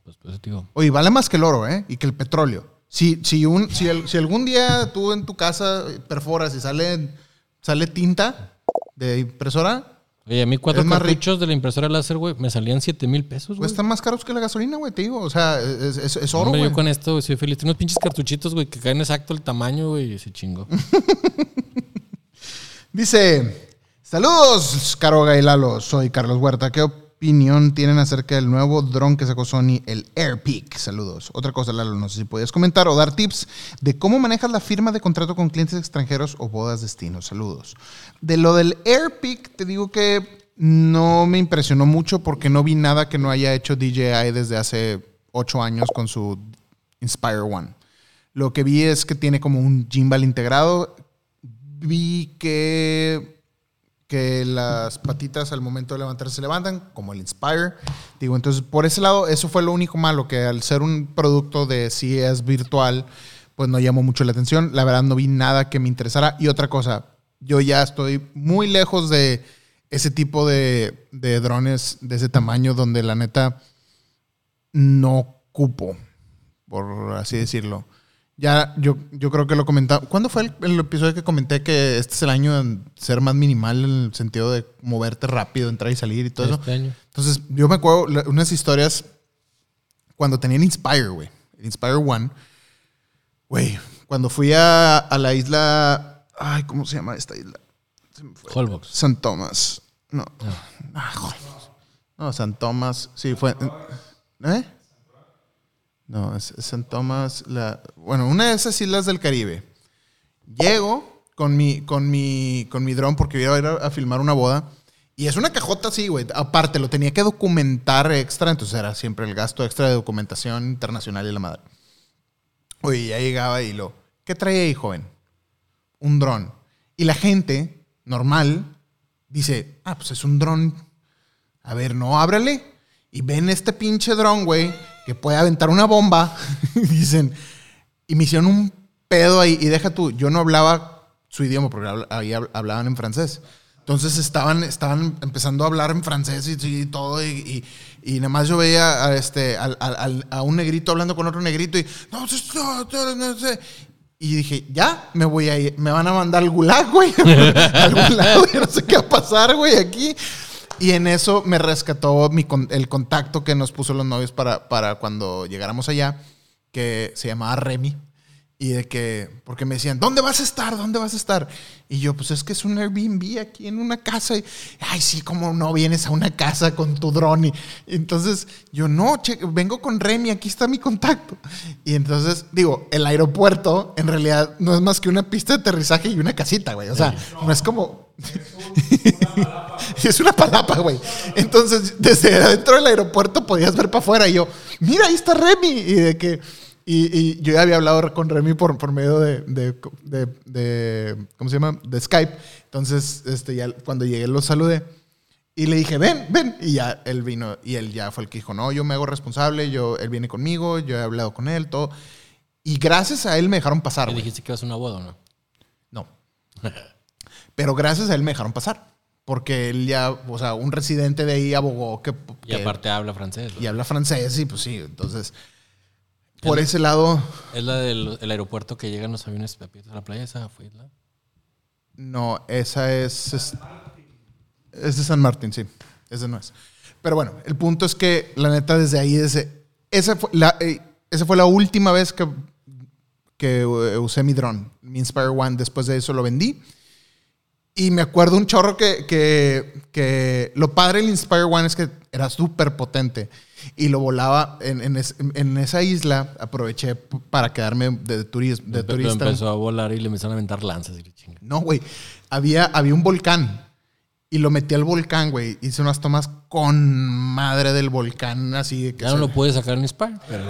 Pues, pues digo. Oye, vale más que el oro, ¿eh? Y que el petróleo. Si, si, un, si, el- si algún día tú en tu casa perforas y sale, sale tinta de impresora, Oye, a mí cuatro Es cartuchos de la impresora láser, güey, me salían 7 mil pesos, güey. cuestan más caros que la gasolina, güey, te digo. O sea, es, es- es oro, güey. yo con esto güey, soy feliz. Tengo unos pinches cartuchitos, güey, que caen exacto el tamaño, güey, y se chingó. Dice, saludos, Caroga y Lalo. Soy Carlos Huerta. ¿Qué opinión tienen acerca del nuevo dron que sacó Sony, el AirPeak? Saludos. Otra cosa, Lalo, no sé si podías comentar o dar tips de cómo manejas la firma de contrato con clientes extranjeros o bodas destinos. Saludos. De lo del AirPeak, te digo que no me impresionó mucho porque no vi nada que no haya hecho DJI desde hace ocho años con su Inspire One. Lo que vi es que tiene como un gimbal integrado. Vi que, que las patitas al momento de levantarse se levantan, como el Inspire. Digo, entonces por ese lado, eso fue lo único malo, que al ser un producto de CES virtual, pues no llamó mucho la atención. La verdad no vi nada que me interesara. Y otra cosa, yo ya estoy muy lejos de ese tipo de, de drones de ese tamaño donde la neta no cupo, por así decirlo. Ya, yo, yo creo que lo comentaba. ¿Cuándo fue el, el episodio que comenté que este es el año de ser más minimal en el sentido de moverte rápido, entrar y salir y todo eso? Este año. Entonces, yo me acuerdo unas historias cuando tenía el Inspire, güey. Inspire One. Güey, cuando fui a, a la isla. Ay, ¿cómo se llama esta isla? Se me fue. Holbox. San Tomás. No. Ah, joder. No, San Tomás. Sí, fue. ¿Eh? No, es, es San Tomás. La, bueno, una de esas islas del Caribe. Llego con mi, con mi, con mi dron porque iba a ir a, filmar una boda. Y es una cajota así, güey. Aparte, lo tenía que documentar extra. Entonces era siempre el gasto extra de documentación internacional y la madre. Oye, ya llegaba y lo. ¿Qué trae ahí, joven? un dron. Y la gente normal dice, ah, pues es un dron. A ver, no, ábrale. Y ven este pinche dron, güey, que puede aventar una bomba. dicen, y me hicieron un pedo ahí. Y deja tú, yo no hablaba su idioma porque ahí hab- hablaban en francés. Entonces estaban, estaban empezando a hablar en francés y, y todo. Y, y, nada más yo veía a, este, al- al- al- a un negrito hablando con otro negrito y no, no, no, sé. Y dije, ya, me voy a ir, me van a mandar al gulag, güey. a algún lado, yo no sé qué va a pasar, güey, aquí. Y en eso me rescató mi con- el contacto que nos puso los novios para, para cuando llegáramos allá, que se llamaba Remy. Y de que, porque me decían, ¿dónde vas a estar? ¿Dónde vas a estar? Y yo, pues es que es un Airbnb aquí en una casa. Y, Ay, sí, ¿cómo no vienes a una casa con tu dron? Y, y entonces yo, no, che, vengo con Remy, aquí está mi contacto. Y entonces, digo, el aeropuerto en realidad no es más que una pista de aterrizaje y una casita, güey. O sea, no es como... es una palapa, güey. Entonces, desde adentro del aeropuerto podías ver para afuera. Y yo, mira, ahí está Remy. Y de que. Y, y yo ya había hablado con Remy por, por medio de, de, de- de- ¿Cómo se llama? De Skype. Entonces, este, ya cuando llegué lo saludé. Y le dije, ven, ven. Y ya él vino. Y él ya fue el que dijo, no, yo me hago responsable. Yo, él viene conmigo. Yo he hablado con él, todo. Y gracias a él me dejaron pasar, ¿Le güey. dijiste que ibas a una boda o no? No. Pero gracias a él me dejaron pasar. Porque él ya, o sea, un residente de ahí abogó que. Y que- aparte habla francés. ¿no? y habla francés, y pues sí. Entonces, por ese lado, Es la del el aeropuerto que llegan los aviones a la playa. Esa fue la. no, esa es. Es, es de San Martín, sí. Esa no es. Pero bueno, el punto es que, la neta, desde ahí, desde. Esa fue la, eh, esa fue la última vez que, que eh, usé mi dron, mi Inspire One. Después de eso lo vendí. Y me acuerdo un chorro que, que, que lo padre del Inspire One es que era súper potente. Y lo volaba en, en, es- en esa isla. Aproveché para quedarme de, turis- de Empe- turista. Empezó a volar y le empezaron a aventar lanzas y le chinga. No, güey. Había, había un volcán. Y lo metí al volcán, güey. Hice unas tomas con madre del volcán, así de que Ya no lo puedes sacar en Spar, pero.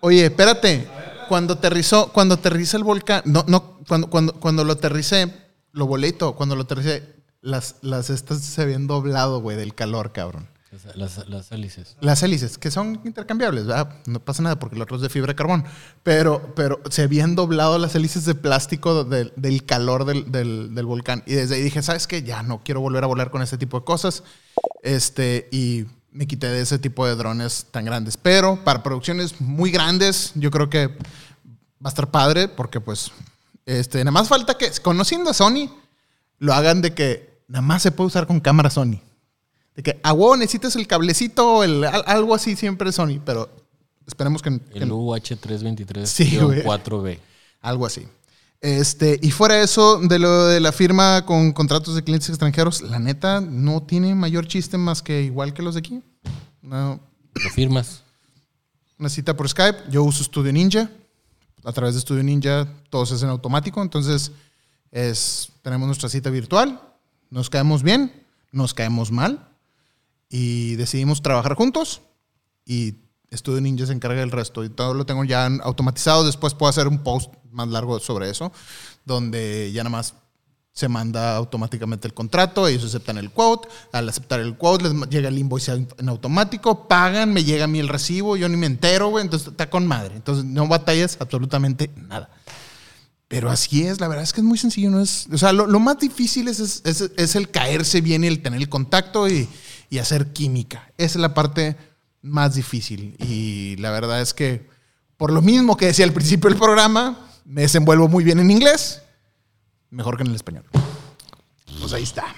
Oye, espérate. Cuando aterrizó, cuando aterriza el volcán, no, no, cuando, cuando, cuando lo aterricé, lo todo. Cuando lo aterricé, las, las estas se habían doblado, güey, del calor, cabrón. Las, las, las hélices. Las hélices, que son intercambiables, ¿verdad? No pasa nada porque el otro es de fibra de carbón. Pero, pero se habían doblado las hélices de plástico del, del calor del, del- del volcán. Y desde ahí dije, ¿sabes qué? Ya no quiero volver a volar con este tipo de cosas. Este, y me quité de ese tipo de drones tan grandes. Pero para producciones muy grandes, yo creo que va a estar padre porque pues, este, nada más falta que, conociendo a Sony, lo hagan de que nada más se puede usar con cámara Sony. De que, a huevo, necesitas el cablecito, el, al- algo así siempre Sony, pero esperemos que, que El UH323 Sí, güey. 4B. algo así. Este, y fuera eso, de lo de la firma con contratos de clientes extranjeros, la neta no tiene mayor chiste más que igual que los de aquí. No, Lo firmas. una cita por Skype. Yo uso Studio Ninja. A través de Studio Ninja todo hace en automático. Entonces, es, tenemos nuestra cita virtual. Nos caemos bien, nos caemos mal. Y decidimos trabajar juntos. Y Studio Ninja se encarga del resto. Y todo lo tengo ya automatizado. Después puedo hacer un post más largo sobre eso. Donde ya nada más se manda automáticamente el contrato, ellos aceptan el quote, al aceptar el quote les llega el invoice en automático, pagan, me llega a mí el recibo, yo ni me entero, güey, entonces está con madre. Entonces no batallas absolutamente nada. Pero así es, la verdad es que es muy sencillo, no es, o sea, lo, lo más difícil es, es, es- es el caerse bien y el tener el contacto y, y hacer química. Esa es la parte más difícil. Y la verdad es que, por lo mismo que decía al principio del programa, me desenvuelvo muy bien en inglés, mejor que en el español. Pues ahí está.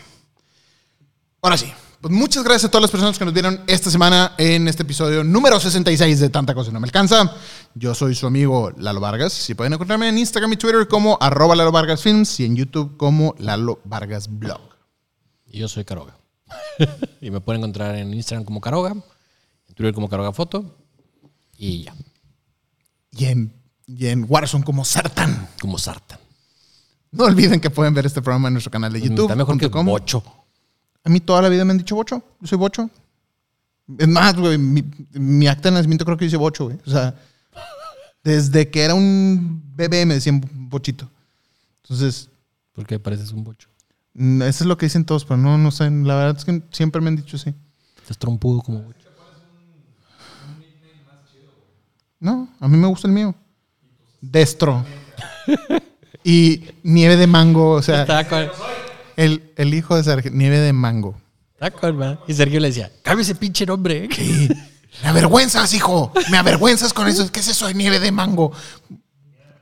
Ahora sí. Pues muchas gracias a todas las personas que nos vieron esta semana en este episodio número 66 de Tanta Cosa No Me Alcanza. Yo soy su amigo Lalo Vargas. Si pueden encontrarme en Instagram y Twitter como arroba Lalo Vargas Films y en YouTube como Lalo Vargas Blog. Y yo soy Caroga. y me pueden encontrar en Instagram como Caroga, en Twitter como Caroga Foto. Y ya, Y en, y en Warzone como Sartán. como Sartan. No olviden que pueden ver este programa en nuestro canal de YouTube. Está mejor que com. Bocho. A mí toda la vida me han dicho bocho. Yo soy bocho. Es más, güey, mi, mi acta de nacimiento creo que dice bocho, güey. O sea, desde que era un bebé me decían bochito. Entonces, Porque pareces un bocho. mm, eso es lo que dicen todos, pero no, no sé. La verdad es que siempre me han dicho sí. Estás trompudo como bocho. No, a mí me gusta el mío. Destro. y nieve de mango, o sea, con, el, el hijo de Sergio, nieve de mango. está con. Y Sergio le decía, cambia ese pinche nombre. Me avergüenzas, hijo. Me avergüenzas con eso. ¿Qué es eso de nieve de mango?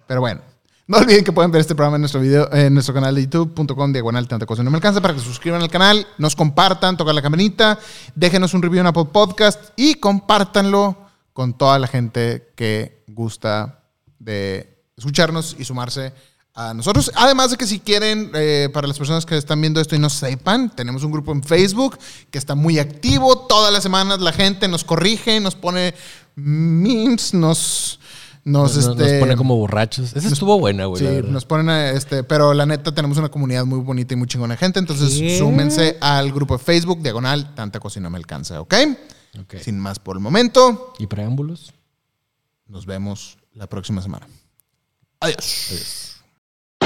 Pero bueno. No olviden que pueden ver este programa en nuestro video, en nuestro canal de youtube.com diagonal tanta cosa no me alcanza para que se suscriban al canal, nos compartan, toquen la campanita, déjenos un review en Apple Podcast y compártanlo con toda la gente que gusta de escucharnos y sumarse a nosotros. Además de que si quieren, eh, para las personas que están viendo esto y no sepan, tenemos un grupo en Facebook que está muy activo. Todas las semanas la gente nos corrige, nos pone memes, nos... Nos, Nos, nos este, pone como borrachos. Esa estuvo buena, güey. Sí, nos ponen, a, este, pero la neta tenemos una comunidad muy bonita y muy chingona de gente, entonces ¿Qué? súmense al grupo de Facebook, diagonal, tanta no me alcanza, ¿ok? Ok. Sin más por el momento, ¿Y preámbulos? nos vemos la próxima semana. Adiós. Adiós.